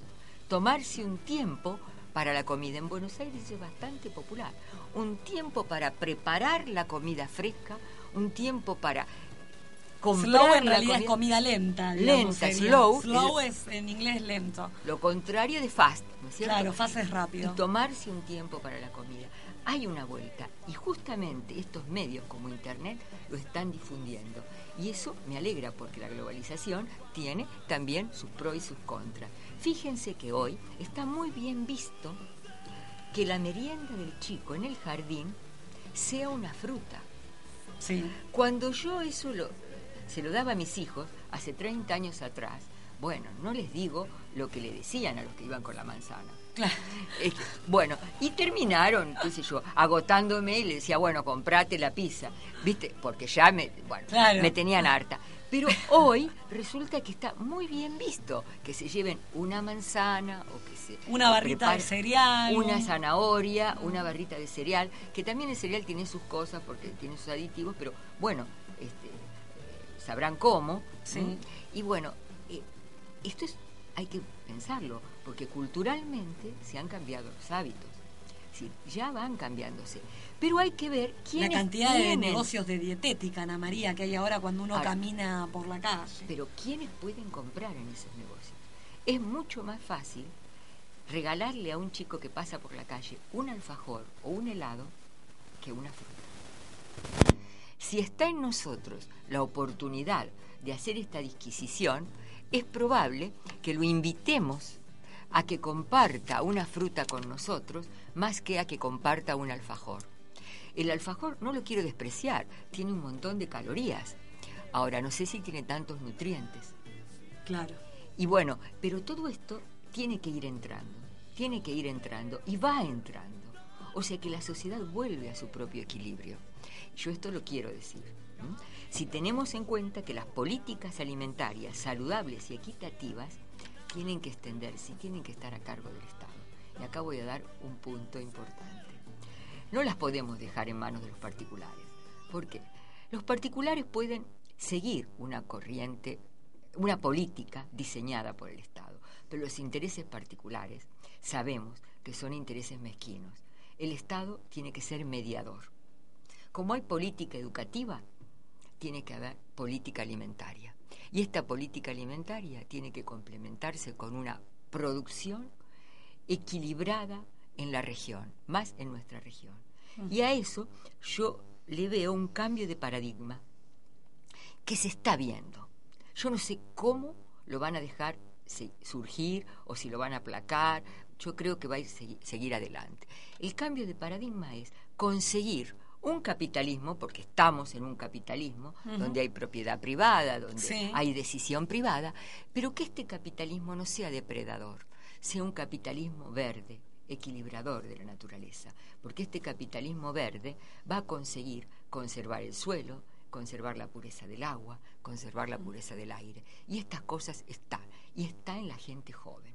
tomarse un tiempo para la comida. En Buenos Aires es bastante popular. Un tiempo para preparar la comida fresca, un tiempo para comprar Slow en la realidad es comida lenta. digamos, Lenta, sería. slow. Slow es en inglés lento. Lo contrario de fast, ¿no es cierto? Claro, fast es y rápido. tomarse un tiempo para la comida. Hay una vuelta y justamente estos medios como Internet lo están difundiendo. Y eso me alegra porque la globalización tiene también sus pros y sus contras. Fíjense que hoy está muy bien visto que la merienda del chico en el jardín sea una fruta. Sí. Cuando yo eso lo, se lo daba a mis hijos hace 30 años atrás, bueno, no les digo lo que le decían a los que iban con la manzana. Claro. Que, bueno, y terminaron, qué sé yo, agotándome y le decía, bueno, comprate la pizza, ¿viste? Porque ya me, bueno, Claro. me tenían harta. Pero hoy resulta que está muy bien visto que se lleven una manzana o que se Una barrita de cereal. una zanahoria, una barrita de cereal, que también el cereal tiene sus cosas porque tiene sus aditivos, pero bueno, este, eh, sabrán cómo. Sí. Y bueno, eh, esto es, hay que pensarlo, porque culturalmente se han cambiado los hábitos. Decir, ya van cambiándose. Pero hay que ver La quiénes cantidad de negocios de dietética, Ana María, que hay ahora cuando uno Ahora, camina por la calle. Pero ¿quiénes pueden comprar en esos negocios? Es mucho más fácil regalarle a un chico que pasa por la calle un alfajor o un helado que una fruta. Si está en nosotros la oportunidad de hacer esta disquisición, es probable que lo invitemos a que comparta una fruta con nosotros más que a que comparta un alfajor. El alfajor no lo quiero despreciar, tiene un montón de calorías. Ahora, no sé si tiene tantos nutrientes. Claro. Y bueno, pero todo esto tiene que ir entrando, tiene que ir entrando y va entrando. O sea que la sociedad vuelve a su propio equilibrio. Yo esto lo quiero decir. Si tenemos en cuenta que las políticas alimentarias saludables y equitativas tienen que extenderse y tienen que estar a cargo del Estado. Y acá voy a dar un punto importante. No las podemos dejar en manos de los particulares. ¿Por qué? Los particulares pueden seguir una corriente, una política diseñada por el Estado, pero los intereses particulares sabemos que son intereses mezquinos. El Estado tiene que ser mediador. Como hay política educativa, tiene que haber política alimentaria. Y esta política alimentaria tiene que complementarse con una producción equilibrada en la región, más en nuestra región. Y a eso yo le veo un cambio de paradigma que se está viendo. Yo no sé cómo lo van a dejar surgir o si lo van a aplacar. Yo creo que va a ir segui- seguir adelante. El cambio de paradigma es conseguir un capitalismo, porque estamos en un capitalismo donde hay propiedad privada, donde Sí. hay decisión privada, pero que este capitalismo no sea depredador, sea un capitalismo verde, equilibrador de la naturaleza, porque este capitalismo verde va a conseguir conservar el suelo, conservar la pureza del agua, conservar la pureza del aire. Y estas cosas están, y está en la gente joven.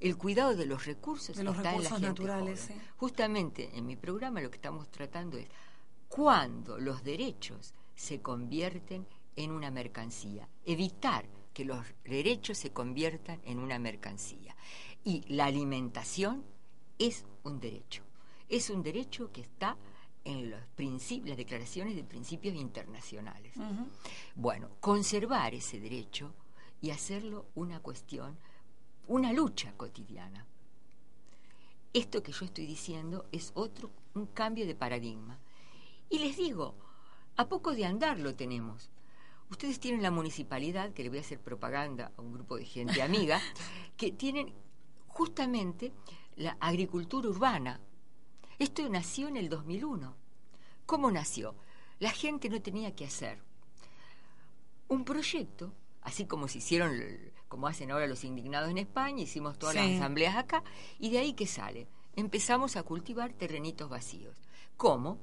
El cuidado de los recursos De los está en la gente naturales, joven. sí. Justamente en mi programa lo que estamos tratando es cuando los derechos se convierten en una mercancía, evitar que los derechos se conviertan en una mercancía. Y la alimentación es un derecho. Es un derecho que está en los principios, las declaraciones de principios internacionales. Bueno, conservar ese derecho y hacerlo una cuestión, una lucha cotidiana. Esto que yo estoy diciendo es otro, un cambio de paradigma. Y les digo, a poco de andar lo tenemos. Ustedes tienen la municipalidad, que le voy a hacer propaganda a un grupo de gente amiga, que tienen justamente la agricultura urbana. Esto nació en el 2001. ¿Cómo nació? La gente no tenía que hacer un proyecto, así como se hicieron, como hacen ahora los indignados en España, hicimos todas las asambleas acá, y de ahí que sale. Empezamos a cultivar terrenitos vacíos. ¿Cómo?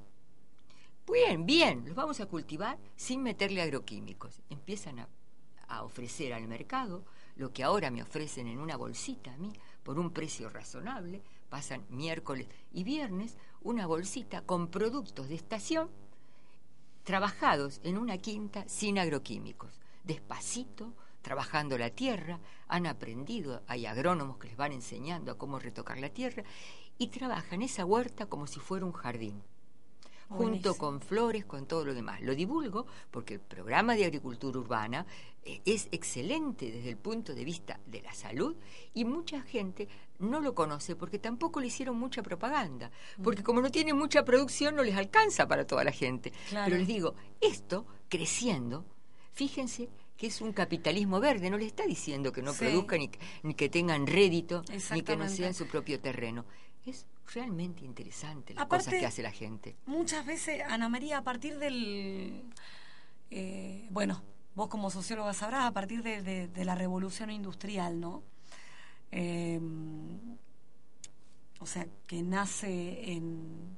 Bien, bien, los vamos a cultivar sin meterle agroquímicos. Empiezan a, a ofrecer al mercado lo que ahora me ofrecen en una bolsita a mí por un precio razonable. Pasan miércoles y viernes una bolsita con productos de estación trabajados en una quinta sin agroquímicos, despacito, trabajando la tierra, han aprendido, hay agrónomos que les van enseñando a cómo retocar la tierra, y trabajan esa huerta como si fuera un jardín, junto con flores, con todo lo demás. Lo divulgo porque el programa de agricultura urbana eh, es excelente desde el punto de vista de la salud y mucha gente no lo conoce porque tampoco le hicieron mucha propaganda, porque como no tienen mucha producción no les alcanza para toda la gente. Claro. Pero les digo, esto creciendo, fíjense que es un capitalismo verde, no le está diciendo que no Sí. produzcan ni, que- ni que tengan rédito, ni que no Exactamente. sea en su propio terreno. Es realmente interesante las Aparte- cosas que hace la gente. Muchas veces, Ana María, a partir del... eh, bueno, vos como socióloga sabrás, a partir de, de- de la revolución industrial, ¿no? Eh, o sea, que nace en,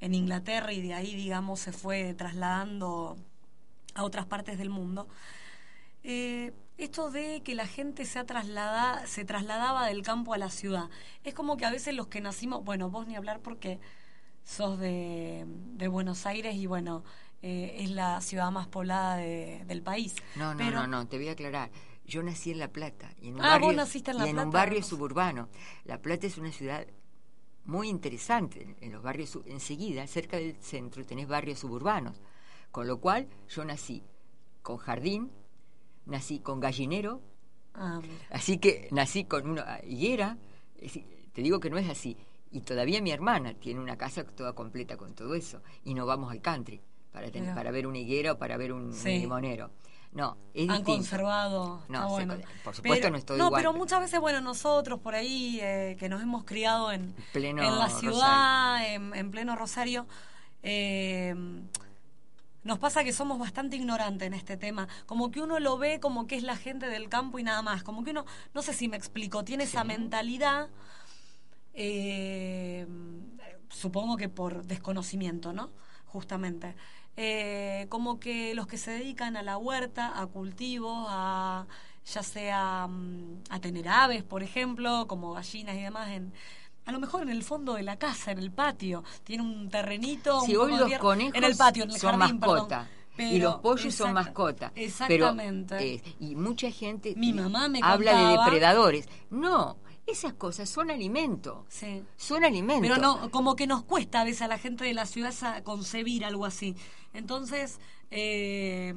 en Inglaterra y de ahí, digamos, se fue trasladando a otras partes del mundo. Eh, esto de que la gente se, ha traslada, se trasladaba del campo a la ciudad. Es como que a veces los que nacimos, bueno, vos ni hablar porque sos de, de Buenos Aires y bueno, eh, es la ciudad más poblada de- del país. No, no, Pero- no, no, te voy a aclarar. Yo nací en La Plata. Y en un Ah, barrio, vos naciste en La y en un Plata, barrio no suburbano. La Plata es una ciudad muy interesante. En- los barrios, enseguida, cerca del centro, tenés barrios suburbanos. Con lo cual, yo nací con jardín, nací con gallinero, Ah, así que nací con una higuera. Te digo que no es así. Y todavía mi hermana tiene una casa toda completa con todo eso. Y no vamos al country para, ten- Mira. para ver una higuera o para ver un, limonero. No, es Han distinto. conservado. No, se- bueno. por supuesto Pero- no es todo No, igual, pero pero- muchas veces, bueno, nosotros por ahí, eh, que nos hemos criado en, Pleno en la ciudad, en, en pleno Rosario, eh, nos pasa que somos bastante ignorantes en este tema. Como que uno lo ve como que es la gente del campo y nada más. Como que uno, no sé si me explico, tiene esa mentalidad. eh, supongo que por desconocimiento, ¿no? Justamente. Eh, como que los que se dedican a la huerta, a cultivos, a ya sea mm, a tener aves, por ejemplo, como gallinas y demás, en, a lo mejor en el fondo de la casa, en el patio, tiene un terrenito, Si un hoy los conejos en el patio, en el son jardín, perdón. mascota. y los pollos son mascota. Exactamente. Pero, eh, y mucha gente Mi mamá me habla de depredadores. No, esas cosas son alimento. Sí. Son alimento. Pero no, como que nos cuesta a veces a la gente de la ciudad concebir algo así. Entonces, eh,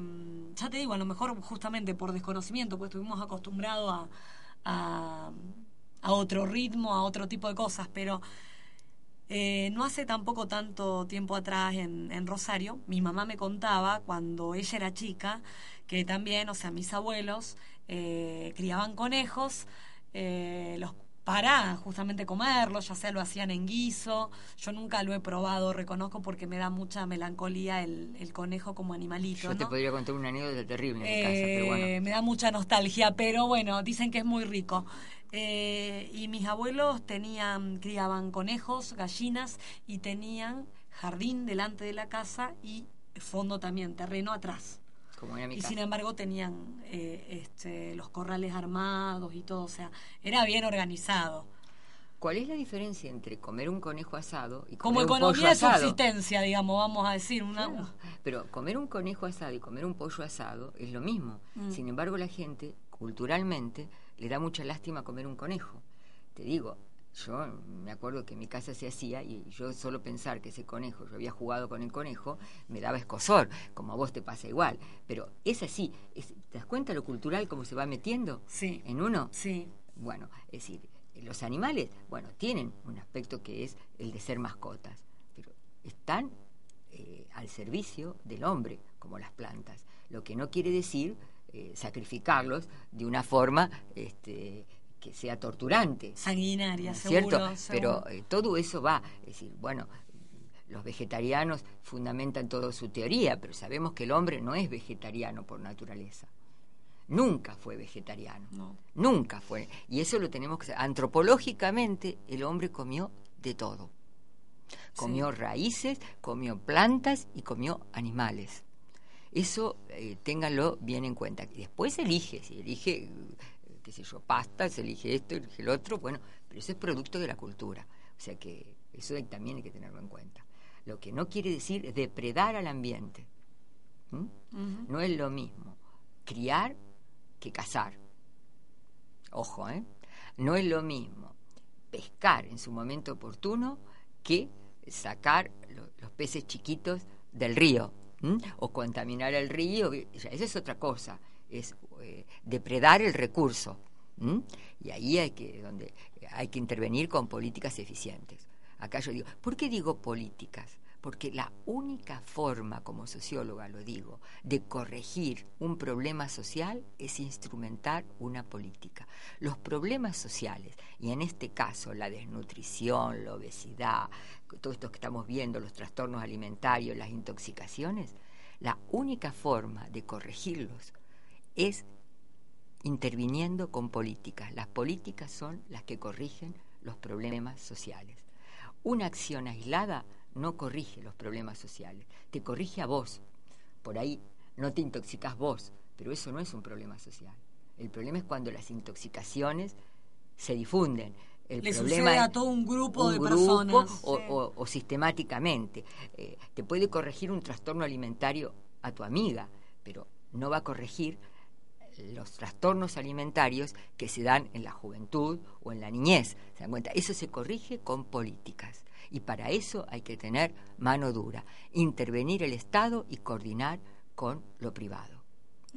ya te digo, a lo mejor justamente por desconocimiento, pues estuvimos acostumbrados a, a, a otro ritmo, a otro tipo de cosas, pero eh, no hace tampoco tanto tiempo atrás en, en Rosario, mi mamá me contaba cuando ella era chica que también, o sea, mis abuelos eh, criaban conejos, eh, los para justamente comerlos, ya sea lo hacían en guiso, yo nunca lo he probado, reconozco porque me da mucha melancolía el, el conejo como animalito. Yo te ¿no? podría contar una anécdota terrible en mi casa, Eh, pero bueno. Me da mucha nostalgia, pero bueno, dicen que es muy rico. Eh, y mis abuelos tenían, criaban conejos, gallinas y tenían jardín delante de la casa y fondo también, terreno atrás. Como era mi Y casa. sin embargo tenían eh, este, los corrales armados y todo, o sea, era bien organizado. ¿Cuál es la diferencia entre comer un conejo asado y Como comer un pollo economía de asado? subsistencia, digamos, vamos a decir. Una, Claro, Pero comer un conejo asado y comer un pollo asado es lo mismo. Mm. Sin embargo, la gente, culturalmente, le da mucha lástima comer un conejo. Te digo, yo me acuerdo que en mi casa se hacía y yo solo pensar que ese conejo, yo había jugado con el conejo, me daba escosor, como a vos te pasa igual. Pero es así, es- ¿te das cuenta lo cultural cómo se va metiendo Sí. en uno? Sí. Bueno, es decir, los animales, bueno, tienen un aspecto que es el de ser mascotas, pero están eh, al servicio del hombre, como las plantas. Lo que no quiere decir eh, sacrificarlos de una forma este, que sea torturante. Sanguinaria, ¿no seguro. ¿cierto? seguro. Pero eh, todo eso va, es decir, bueno, los vegetarianos fundamentan toda su teoría, pero sabemos que el hombre no es vegetariano por naturaleza. Nunca fue vegetariano. No. Nunca fue. Y eso lo tenemos que saber. Antropológicamente, el hombre comió de todo. Comió raíces, comió plantas y comió animales. Eso eh, ténganlo bien en cuenta. Y después elige, si elige, qué sé yo, pasta, se elige esto, elige el otro, bueno, pero eso es producto de la cultura. O sea que eso también hay que tenerlo en cuenta. Lo que no quiere decir depredar al ambiente. No es lo mismo criar que cazar. Ojo, ¿eh? No es lo mismo pescar en su momento oportuno que sacar lo- los peces chiquitos del río o contaminar el río. Esa es otra cosa, es eh, depredar el recurso. Y ahí hay que, donde hay que intervenir con políticas eficientes. Acá yo digo, ¿por qué digo políticas? Porque la única forma, como socióloga lo digo, de corregir un problema social es instrumentar una política. Los problemas sociales, y en este caso la desnutrición, la obesidad, todo esto que estamos viendo, los trastornos alimentarios, las intoxicaciones, la única forma de corregirlos es interviniendo con políticas. Las políticas son las que corrigen los problemas sociales. Una acción aislada no corrige los problemas sociales, te corrige a vos. Por ahí no te intoxicas vos, pero eso no es un problema social. El problema es cuando las intoxicaciones se difunden. El Le problema sucede a todo un grupo un de grupo personas. o, Sí. o- o sistemáticamente. Eh, te puede corregir un trastorno alimentario a tu amiga, pero no va a corregir los trastornos alimentarios que se dan en la juventud o en la niñez. ¿Se dan cuenta? Eso se corrige con políticas. Y para eso hay que tener mano dura, intervenir el Estado y coordinar con lo privado.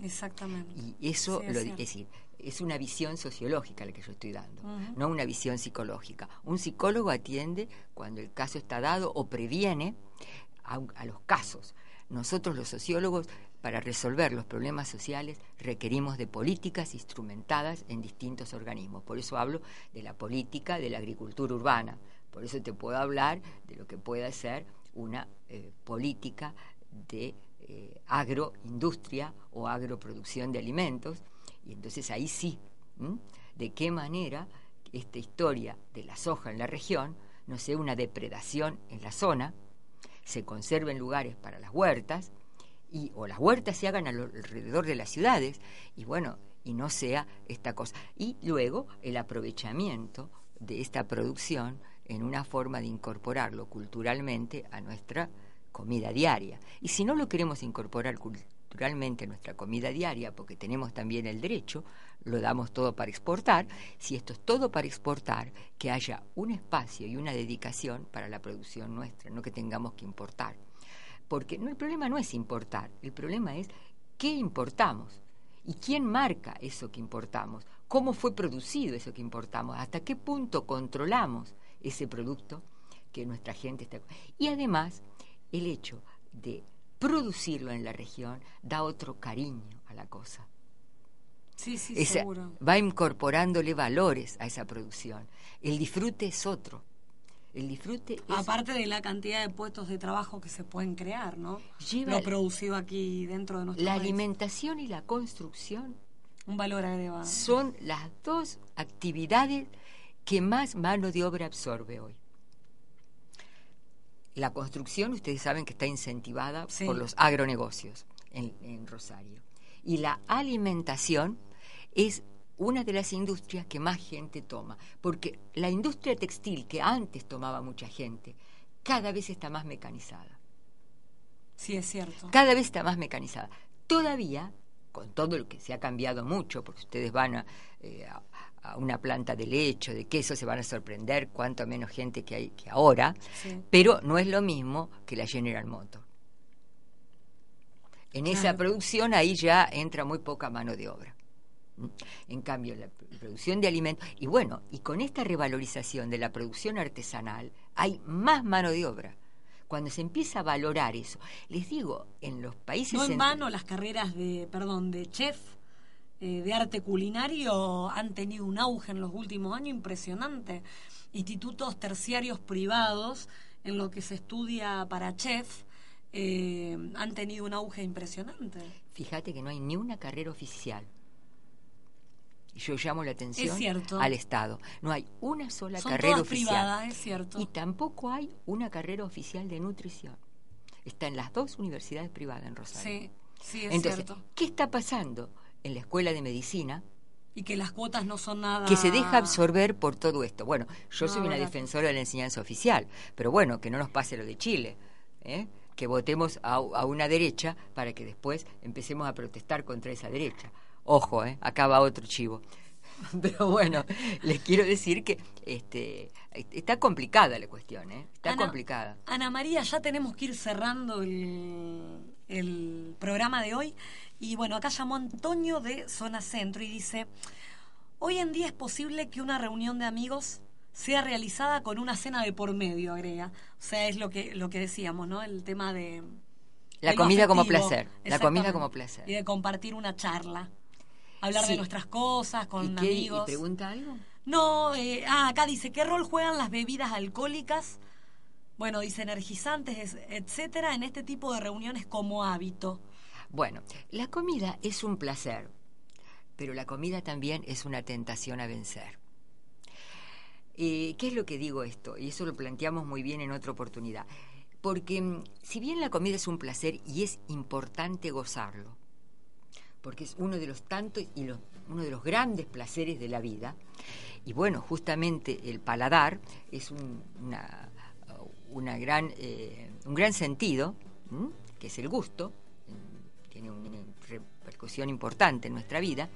Exactamente. Y eso Sí, es lo, es decir, es una visión sociológica la que yo estoy dando, no una visión psicológica. Un psicólogo atiende cuando el caso está dado o previene a los casos. Nosotros los sociólogos, para resolver los problemas sociales, requerimos de políticas instrumentadas en distintos organismos. Por eso hablo de la política de la agricultura urbana. Por eso te puedo hablar de lo que pueda ser una eh, política de eh, agroindustria o agroproducción de alimentos. Y entonces ahí sí, de qué manera esta historia de la soja en la región no sea una depredación en la zona, se conserven lugares para las huertas, y, o las huertas se hagan al- alrededor de las ciudades, y bueno, y no sea esta cosa. Y luego el aprovechamiento de esta producción en una forma de incorporarlo culturalmente a nuestra comida diaria. Y si no lo queremos incorporar culturalmente a nuestra comida diaria, porque tenemos también el derecho, lo damos todo para exportar, si esto es todo para exportar, que haya un espacio y una dedicación para la producción nuestra, no que tengamos que importar. Porque no, el problema no es importar, el problema es qué importamos y quién marca eso que importamos, cómo fue producido eso que importamos, hasta qué punto controlamos ese producto que nuestra gente está. Y además, el hecho de producirlo en la región da otro cariño a la cosa. Sí, sí, Esa- seguro. va incorporándole valores a esa producción. El disfrute es otro. El disfrute es Aparte de la cantidad de puestos de trabajo que se pueden crear, ¿no? Lleva Lo producido aquí dentro de nuestro la país. alimentación y la construcción Un valor agregado. son las dos actividades que más mano de obra absorbe hoy. La construcción, ustedes saben que está incentivada Sí. por los agronegocios en, en Rosario. Y la alimentación es una de las industrias que más gente toma, porque la industria textil, que antes tomaba mucha gente, cada vez está más mecanizada Sí, es cierto. cada vez está más mecanizada. Todavía, con todo lo que se ha cambiado mucho, porque ustedes van a, eh, a- a una planta de lecho, de queso, se van a sorprender cuánto menos gente que hay que ahora, Sí. pero no es lo mismo que la General Motors. En esa producción ahí ya entra muy poca mano de obra. En cambio, la pr- producción de alimentos, y bueno, y con esta revalorización de la producción artesanal, hay más mano de obra. Cuando se empieza a valorar eso, les digo, en los países... No en vano las carreras de, perdón, de chef, eh, de arte culinario han tenido un auge en los últimos años impresionante. Institutos terciarios privados en lo que se estudia para chef eh, han tenido un auge impresionante. Fíjate que no hay ni una carrera oficial. Yo llamo la atención al Estado. No hay una sola Son carrera todas oficial. privadas, es cierto. Y tampoco hay una carrera oficial de nutrición. Está en las dos universidades privadas en Rosario. Sí, sí, es Entonces, cierto. ¿qué está pasando en la escuela de medicina Y que las cuotas no son nada... que se deja absorber por todo esto? Bueno, yo No, soy una defensora de la enseñanza oficial, pero bueno, que no nos pase lo de Chile. ¿eh? Que votemos a, a una derecha para que después empecemos a protestar contra esa derecha. Ojo, ¿eh? acá va otro chivo. Pero bueno, les quiero decir que este, está complicada la cuestión, ¿eh? está Ana- complicada. Ana María, ya tenemos que ir cerrando el, el programa de hoy. Y bueno, acá llamó Antonio de Zona Centro y dice, hoy en día es posible que una reunión de amigos sea realizada con una cena de por medio, agrega. O sea, es lo que, lo que decíamos, ¿no? El tema de... La comida como placer, la comida como placer. Y de compartir una charla. Hablar Sí. de nuestras cosas ¿Y, con qué, ¿Y amigos. pregunta algo? No, eh, ah, acá dice, ¿qué rol juegan las bebidas alcohólicas? Bueno, dice energizantes, es- etcétera, en este tipo de reuniones como hábito. Bueno, la comida es un placer, pero la comida también es una tentación a vencer. Eh, ¿Qué es lo que digo esto? Y eso lo planteamos muy bien en otra oportunidad. Porque mm, si bien la comida es un placer y es importante gozarlo, porque es uno de los tantos y uno de los grandes placeres de la vida. Y bueno, justamente el paladar es un, una, gran, eh, un gran sentido, que es el gusto, tiene una repercusión importante en nuestra vida.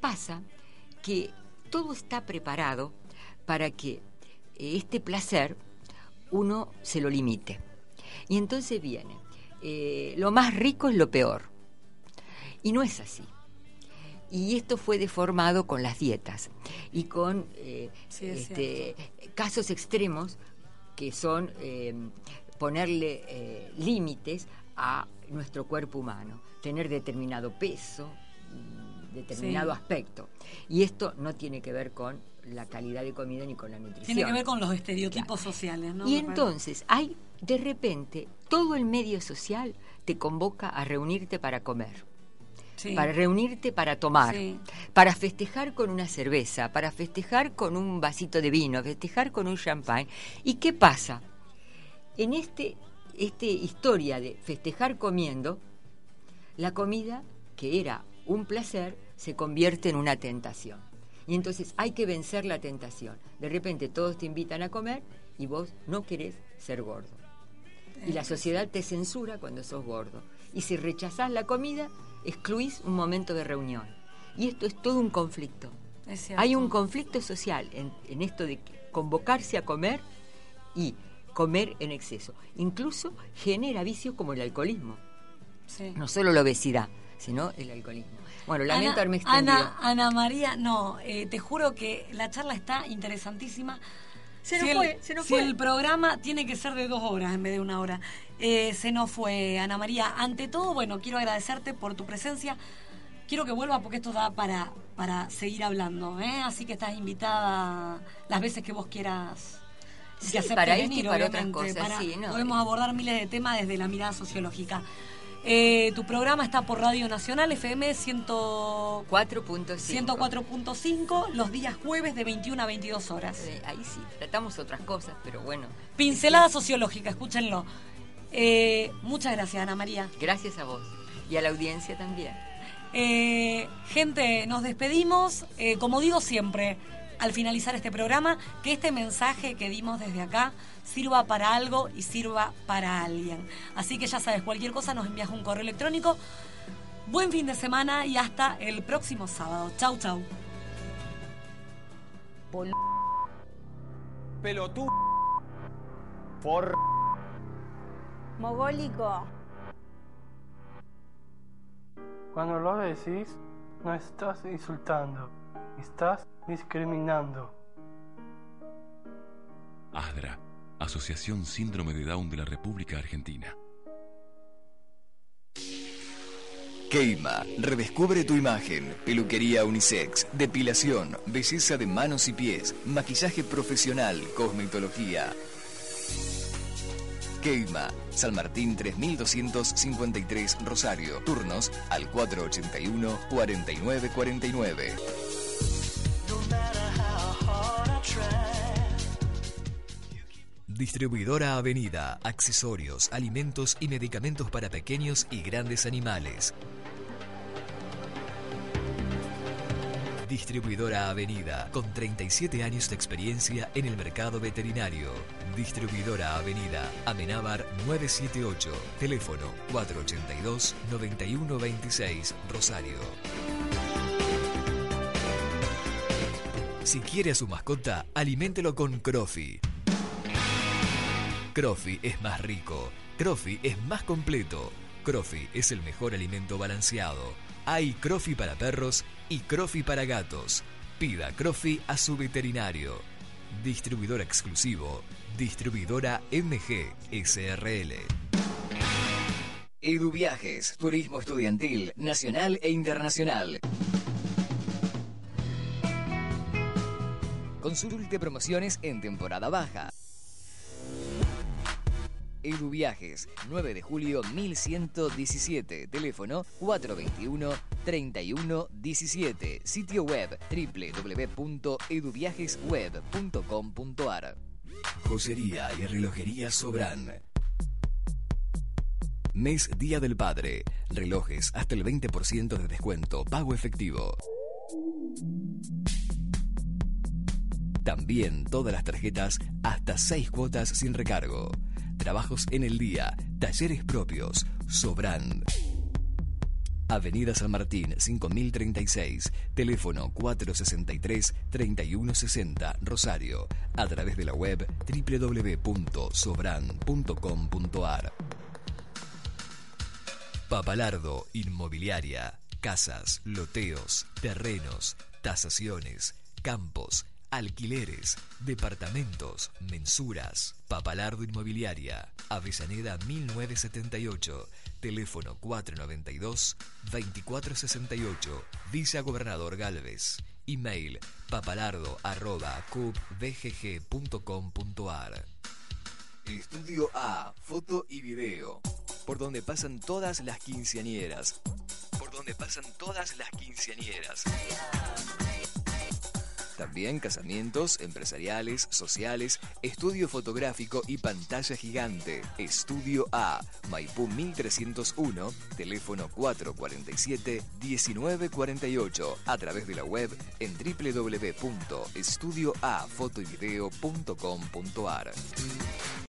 Pasa que todo está preparado para que eh, este placer uno se lo limite. Y entonces viene, eh, lo más rico es lo peor. Y no es así. Y esto fue deformado con las dietas y con eh, Sí, es este, casos extremos que son eh, ponerle eh, límites a nuestro cuerpo humano, tener determinado peso, mm, determinado Sí. aspecto. Y esto no tiene que ver con la calidad de comida ni con la nutrición. Tiene que ver con los estereotipos sociales, ¿no? Y entonces hay, de repente, todo el medio social te convoca a reunirte para comer, Sí. para reunirte para tomar, Sí. para festejar con una cerveza, para festejar con un vasito de vino, festejar con un champán. ¿Y qué pasa? En este, este historia de festejar comiendo, la comida, que era un placer, se convierte en una tentación. Y entonces hay que vencer la tentación. De repente todos te invitan a comer y vos no querés ser gordo. Y la sociedad te censura cuando sos gordo. Y si rechazás la comida, excluís un momento de reunión. Y esto es todo un conflicto. Hay un conflicto social en, en esto de convocarse a comer y comer en exceso. Incluso genera vicios como el alcoholismo. Sí. No solo la obesidad, sino el alcoholismo. Bueno, lamento Ana, haberme extendido. Ana, Ana María, no, eh, te juro que la charla está interesantísima. Se Si nos el- fue, se nos si fue. el programa tiene que ser de dos horas en vez de una hora. Eh, se nos fue, Ana María. Ante todo, bueno, quiero agradecerte por tu presencia. Quiero que vuelva porque esto da para, para seguir hablando. ¿eh? Así que estás invitada las veces que vos quieras. Sí, que para esto y venir, para otras cosas, para- sí, no. Podemos abordar miles de temas desde la mirada sociológica. Eh, tu programa está por Radio Nacional, FM 100 4.5. 104.5 los días jueves de 21 a 22 horas. Eh, ahí sí, tratamos otras cosas, pero bueno. Pincelada sociológica, escúchenlo. Eh, muchas gracias, Ana María. Gracias a vos y a la audiencia también. Gente, nos despedimos. Como digo siempre, al finalizar este programa, que este mensaje que dimos desde acá sirva para algo y sirva para alguien. Así que ya sabes, cualquier cosa nos envías un correo electrónico. Buen fin de semana y hasta el próximo sábado. Chau, chau. Pelotudo. For. Mogólico. Cuando lo decís, no estás insultando, estás discriminando. ASDRA, Asociación Síndrome de Down de la República Argentina. Keima, redescubre tu imagen. Peluquería unisex, depilación, belleza de manos y pies, maquillaje profesional, cosmetología. Keima, San Martín 3253 Rosario. Turnos al 481-4949. Distribuidora Avenida, accesorios, alimentos y medicamentos para pequeños y grandes animales. Distribuidora Avenida, con 37 años de experiencia en el mercado veterinario. Distribuidora Avenida, Amenábar 978, teléfono 482-9126, Rosario. Si quiere a su mascota, aliméntelo con Crofi. Crofi es más rico. Crofi es más completo. Crofi es el mejor alimento balanceado. Hay Crofi para perros y Crofi para gatos. Pida Crofi a su veterinario. Distribuidor exclusivo. Distribuidora MG SRL. Edu Viajes, turismo estudiantil, nacional e internacional. Consulte promociones en temporada baja. Edu Viajes, 9 de julio 1117, teléfono 421-3117, sitio web www.eduviajesweb.com.ar. Joyería y relojería Sobran. Mes Día del Padre. Relojes hasta el 20% de descuento. Pago efectivo. También todas las tarjetas hasta 6 cuotas sin recargo. Trabajos en el día. Talleres propios. Sobran. Avenida San Martín 5036, teléfono 463-3160, Rosario, a través de la web www.sobran.com.ar. Papalardo Inmobiliaria, casas, loteos, terrenos, tasaciones, campos, alquileres, departamentos, mensuras. Papalardo Inmobiliaria, Avellaneda 1978, teléfono 492-2468, Villa Gobernador Galvez. Email papalardo.cubdgg.com.ar Estudio A, foto y video. Por donde pasan todas las quinceañeras. Por donde pasan todas las quinceañeras. También casamientos, empresariales, sociales, estudio fotográfico y pantalla gigante. Estudio A, Maipú 1301, teléfono 447-1948, a través de la web en www.estudioafotoyvideo.com.ar.